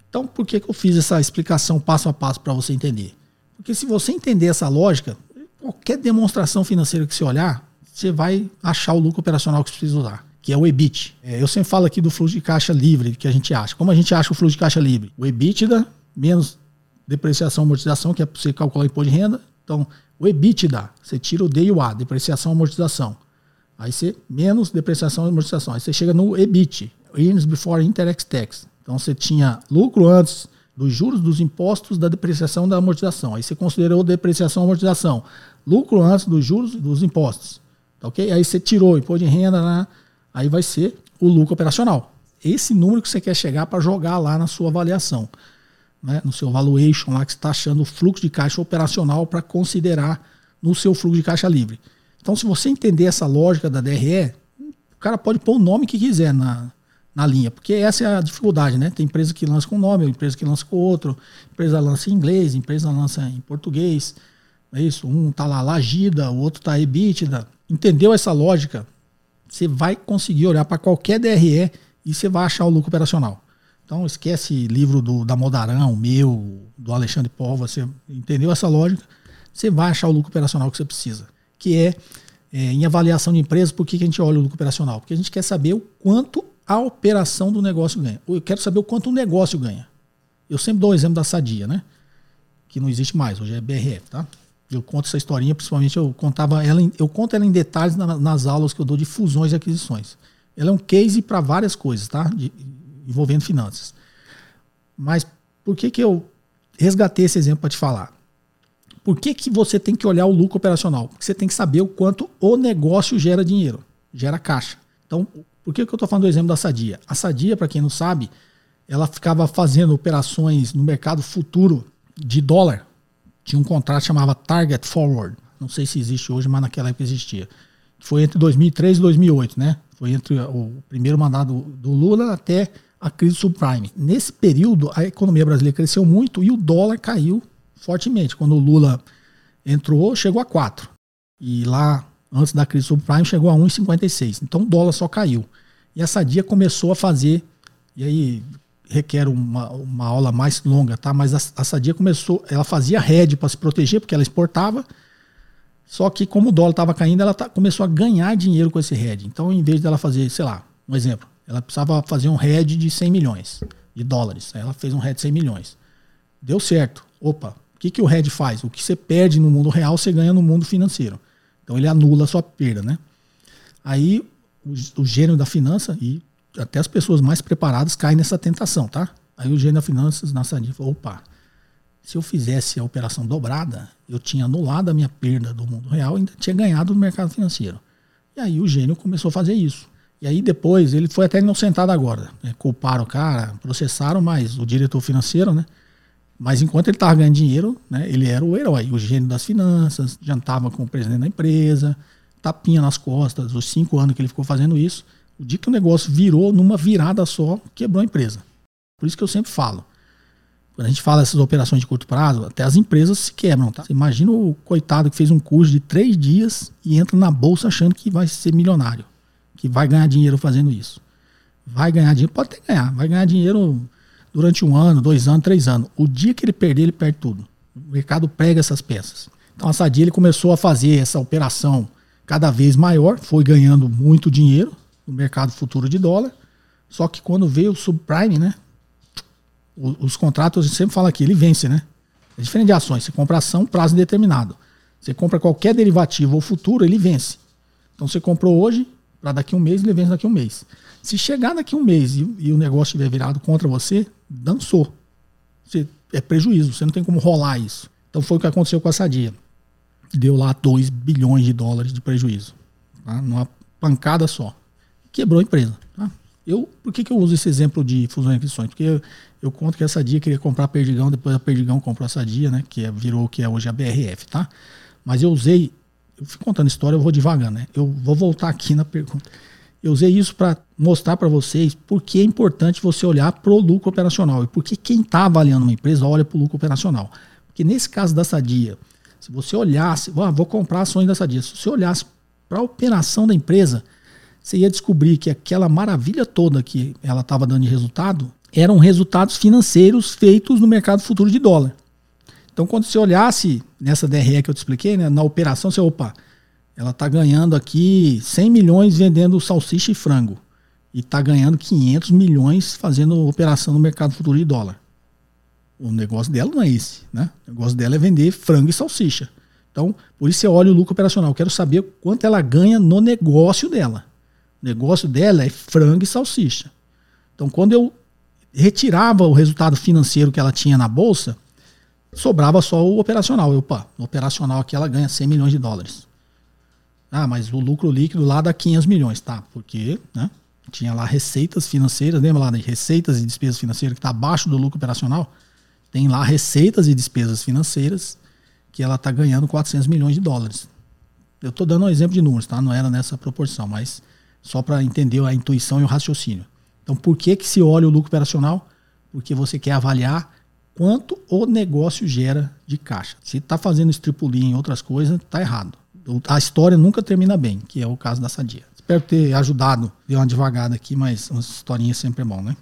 Então, por que, que eu fiz essa explicação passo a passo para você entender? Porque se você entender essa lógica, qualquer demonstração financeira que você olhar, você vai achar o lucro operacional que você precisa usar, que é o EBIT. É, eu sempre falo aqui do fluxo de caixa livre que a gente acha. Como a gente acha o fluxo de caixa livre? O EBITDA menos depreciação amortização, que é você calcular o imposto de renda. Então, o EBITDA, você tira o D e o A, depreciação amortização. Aí você menos depreciação e amortização. Aí você chega no EBIT, Earnings Before Interest Tax. Então você tinha lucro antes dos juros, dos impostos, da depreciação da amortização. Aí você considerou depreciação e amortização. Lucro antes dos juros dos impostos. Tá ok? Aí você tirou imposto de renda, né? Aí vai ser o lucro operacional. Esse número que você quer chegar para jogar lá na sua avaliação. Né? No seu valuation lá que você está achando o fluxo de caixa operacional para considerar no seu fluxo de caixa livre. Então, se você entender essa lógica da DRE, o cara pode pôr o nome que quiser na, na linha, porque essa é a dificuldade, né? Tem empresa que lança com nome, empresa que lança com outro, empresa lança em inglês, empresa lança em português, é isso? Um tá lá Lagida, o outro tá EBITDA. Entendeu essa lógica? Você vai conseguir olhar para qualquer DRE e você vai achar o lucro operacional. Então esquece livro do, da Modarão, meu, do Alexandre Pova, você entendeu essa lógica? Você vai achar o lucro operacional que você precisa, que é, é em avaliação de empresa, por que, que a gente olha o lucro operacional? Porque a gente quer saber o quanto a operação do negócio ganha. Eu quero saber o quanto o negócio ganha. Eu sempre dou o exemplo da Sadia, né? Que não existe mais, hoje é BRF, tá? Eu conto essa historinha, principalmente eu contava ela, em, eu conto ela em detalhes na, nas aulas que eu dou de fusões e aquisições. Ela é um case para várias coisas, tá? De, envolvendo finanças. Mas por que que eu resgatei esse exemplo para te falar? Por que, que você tem que olhar o lucro operacional? Porque você tem que saber o quanto o negócio gera dinheiro, gera caixa. Então, por que, que eu estou falando do exemplo da Sadia? A Sadia, para quem não sabe, ela ficava fazendo operações no mercado futuro de dólar. Tinha um contrato chamava Target Forward. Não sei se existe hoje, mas naquela época existia. Foi entre 2003 e 2008, né? Foi entre o primeiro mandato do Lula até a crise subprime. Nesse período, a economia brasileira cresceu muito e o dólar caiu fortemente. Quando o Lula entrou, chegou a 4. E lá antes da crise subprime, chegou a 1,56. Então o dólar só caiu. E a Sadia começou a fazer, e aí requer uma, uma aula mais longa, tá? Mas a, a Sadia começou, ela fazia hedge para se proteger, porque ela exportava, só que como o dólar estava caindo, ela tá, começou a ganhar dinheiro com esse hedge. Então, em vez dela fazer, sei lá, um exemplo, ela precisava fazer um hedge de 100 milhões de dólares. Ela fez um hedge de 100 milhões. Deu certo. Opa, o que, que o hedge faz? O que você perde no mundo real, você ganha no mundo financeiro. Então ele anula a sua perda, né? Aí o, o gênio da finança e até as pessoas mais preparadas caem nessa tentação, tá? Aí o gênio da finanças na Sandy falou, opa, se eu fizesse a operação dobrada, eu tinha anulado a minha perda do mundo real e ainda tinha ganhado no mercado financeiro. E aí o gênio começou a fazer isso. E aí depois, ele foi até inocentado agora. Né? Culparam o cara, processaram, mas o diretor financeiro, né? Mas enquanto ele estava ganhando dinheiro, né, ele era o herói, o gênio das finanças, jantava com o presidente da empresa, tapinha nas costas, os cinco anos que ele ficou fazendo isso. O dia que o negócio virou numa virada só, quebrou a empresa. Por isso que eu sempre falo. Quando a gente fala dessas operações de curto prazo, até as empresas se quebram, tá? Você imagina o coitado que fez um curso de três dias e entra na bolsa achando que vai ser milionário, que vai ganhar dinheiro fazendo isso. Vai ganhar dinheiro, pode até ganhar, vai ganhar dinheiro durante um ano, dois anos, três anos. O dia que ele perder, ele perde tudo. O mercado pega essas peças. Então a Sadia ele começou a fazer essa operação cada vez maior, foi ganhando muito dinheiro no mercado futuro de dólar. Só que quando veio o subprime, né? Os, os contratos, a gente sempre fala aqui, ele vence, né? É diferente de ações. Você compra ação, prazo indeterminado. Você compra qualquer derivativo ou futuro, ele vence. Então você comprou hoje, para daqui um mês, ele vence daqui um mês. Se chegar daqui um mês e, e o negócio estiver virado contra você, dançou. Você, é prejuízo, você não tem como rolar isso. Então foi o que aconteceu com a Sadia. Deu lá 2 bilhões de dólares de prejuízo. Tá? Numa pancada só. Quebrou a empresa. Tá? Eu, por que, que eu uso esse exemplo de fusão e aquisições? Porque eu, eu, conto que a Sadia queria comprar a Perdigão, depois a Perdigão comprou a Sadia, né? Que é, virou o que é hoje a BRF, tá? Mas eu usei, eu fui contando história, eu vou devagar, né? Eu vou voltar aqui na pergunta. Eu usei isso para mostrar para vocês por que é importante você olhar para o lucro operacional e por que quem está avaliando uma empresa olha para o lucro operacional. Porque nesse caso da Sadia, se você olhasse, ah, vou comprar ações da Sadia, se você olhasse para a operação da empresa, você ia descobrir que aquela maravilha toda que ela estava dando de resultado eram resultados financeiros feitos no mercado futuro de dólar. Então, quando você olhasse nessa DRE que eu te expliquei, né, na operação, você, opa, ela está ganhando aqui 100 milhões vendendo salsicha e frango. E está ganhando 500 milhões fazendo operação no mercado futuro de dólar. O negócio dela não é esse. Né? O negócio dela é vender frango e salsicha. Então, por isso você olha o lucro operacional. Eu quero saber quanto ela ganha no negócio dela. Negócio dela é frango e salsicha. Então, quando eu retirava o resultado financeiro que ela tinha na bolsa, sobrava só o operacional. Opa, o operacional aqui ela ganha 100 milhões de dólares. Ah, mas o lucro líquido lá dá 500 milhões, tá? Porque né, tinha lá receitas financeiras, lembra lá de receitas e despesas financeiras que está abaixo do lucro operacional? Tem lá receitas e despesas financeiras que ela está ganhando 400 milhões de dólares. Eu estou dando um exemplo de números, tá? Não era nessa proporção, mas só para entender a intuição e o raciocínio. Então, por que, que se olha o lucro operacional? Porque você quer avaliar quanto o negócio gera de caixa. Se está fazendo estripulia em outras coisas, está errado a história nunca termina bem, que é o caso da Sadia. Espero ter ajudado, deu uma devagada aqui, mas uma historinha sempre é bom, né?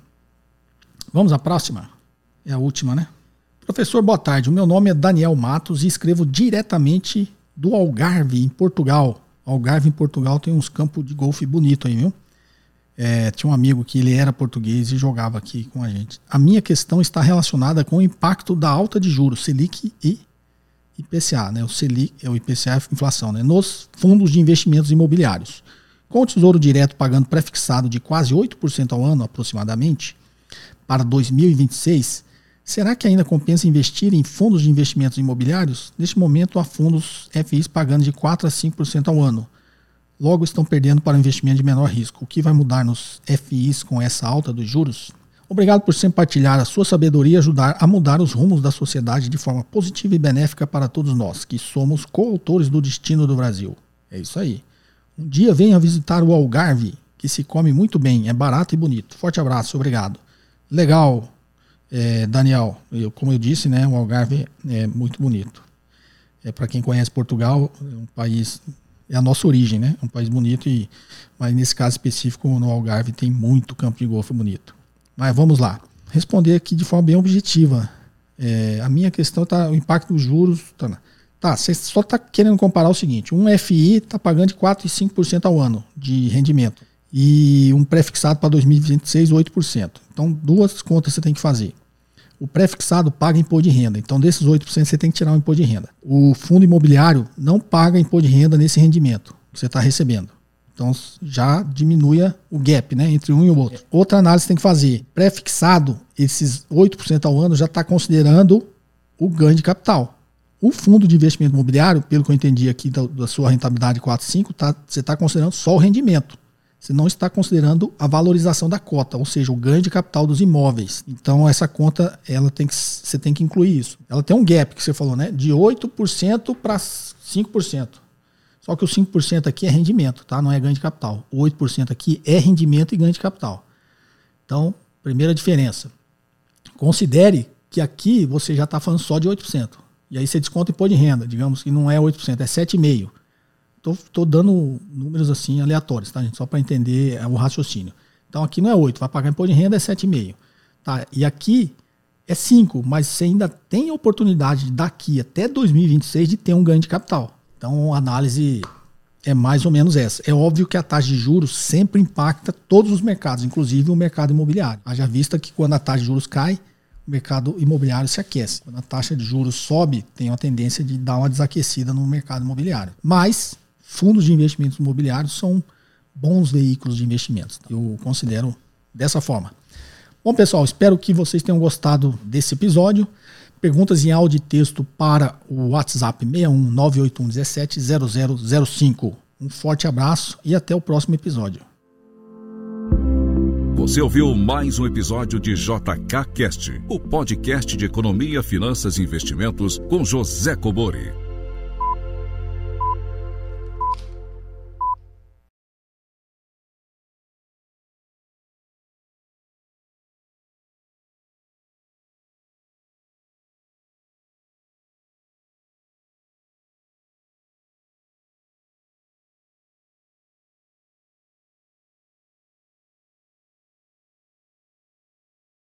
Vamos à próxima? É a última, né? Professor, boa tarde. O meu nome é Daniel Matos e escrevo diretamente do Algarve, em Portugal. Algarve, em Portugal, tem uns campos de golfe bonito aí, viu? É, tinha um amigo que ele era português e jogava aqui com a gente. A minha questão está relacionada com o impacto da alta de juros, Selic e IPCA, né? O Selic é o IPCA é inflação, né? Nos fundos de investimentos imobiliários. Com o Tesouro Direto pagando prefixado de quase 8% ao ano aproximadamente para 2026, será que ainda compensa investir em fundos de investimentos imobiliários? Neste momento há fundos FIs pagando de 4 a 5% ao ano. Logo estão perdendo para o investimento de menor risco. O que vai mudar nos FIs com essa alta dos juros? Obrigado por sempre partilhar a sua sabedoria e ajudar a mudar os rumos da sociedade de forma positiva e benéfica para todos nós, que somos coautores do destino do Brasil. É isso aí. Um dia venha visitar o Algarve, que se come muito bem, é barato e bonito. Forte abraço, obrigado. Legal, é, Daniel. Eu, como eu disse, né, o Algarve é muito bonito. É para quem conhece Portugal, é um país é a nossa origem, né? É um país bonito e mas nesse caso específico no Algarve tem muito campo de golfe bonito. Mas vamos lá. Responder aqui de forma bem objetiva. É, a minha questão está o impacto dos juros. Tá, tá você só está querendo comparar o seguinte: um FI está pagando de 4 e 5% ao ano de rendimento. E um pré-fixado para 2026, 8%. Então, duas contas você tem que fazer. O pré-fixado paga imposto de renda. Então, desses 8%, você tem que tirar o imposto de renda. O fundo imobiliário não paga imposto de renda nesse rendimento que você está recebendo. Então já diminui o gap né, entre um e o outro. Outra análise tem que fazer. Pré-fixado, esses 8% ao ano já está considerando o ganho de capital. O fundo de investimento imobiliário, pelo que eu entendi aqui da, da sua rentabilidade 4,5, tá, você está considerando só o rendimento. Você não está considerando a valorização da cota, ou seja, o ganho de capital dos imóveis. Então essa conta, ela tem que, você tem que incluir isso. Ela tem um gap que você falou, né? De 8% para 5%. Só que o 5% aqui é rendimento, tá? Não é ganho de capital. O 8% aqui é rendimento e ganho de capital. Então, primeira diferença. Considere que aqui você já está falando só de 8%. E aí você desconta imposto de renda, digamos que não é 8%, é 7,5%. Estou dando números assim aleatórios, tá, gente? Só para entender é, o raciocínio. Então aqui não é 8, vai pagar imposto de renda é 7,5. Tá? E aqui é 5, mas você ainda tem oportunidade daqui até 2026 de ter um ganho de capital. Então, a análise é mais ou menos essa. É óbvio que a taxa de juros sempre impacta todos os mercados, inclusive o mercado imobiliário. Haja vista que quando a taxa de juros cai, mercado imobiliário se aquece. Quando a taxa de juros sobe, tem uma tendência de dar uma desaquecida no mercado imobiliário. Mas fundos de investimentos imobiliários são bons veículos de investimentos. Eu considero dessa forma. Bom, pessoal, espero que vocês tenham gostado desse episódio. Perguntas em áudio e texto para o WhatsApp 61 981 17 0005. Um forte abraço e até o próximo episódio. Você ouviu mais um episódio de JK Cast, o podcast de economia, finanças e investimentos com José Cobori.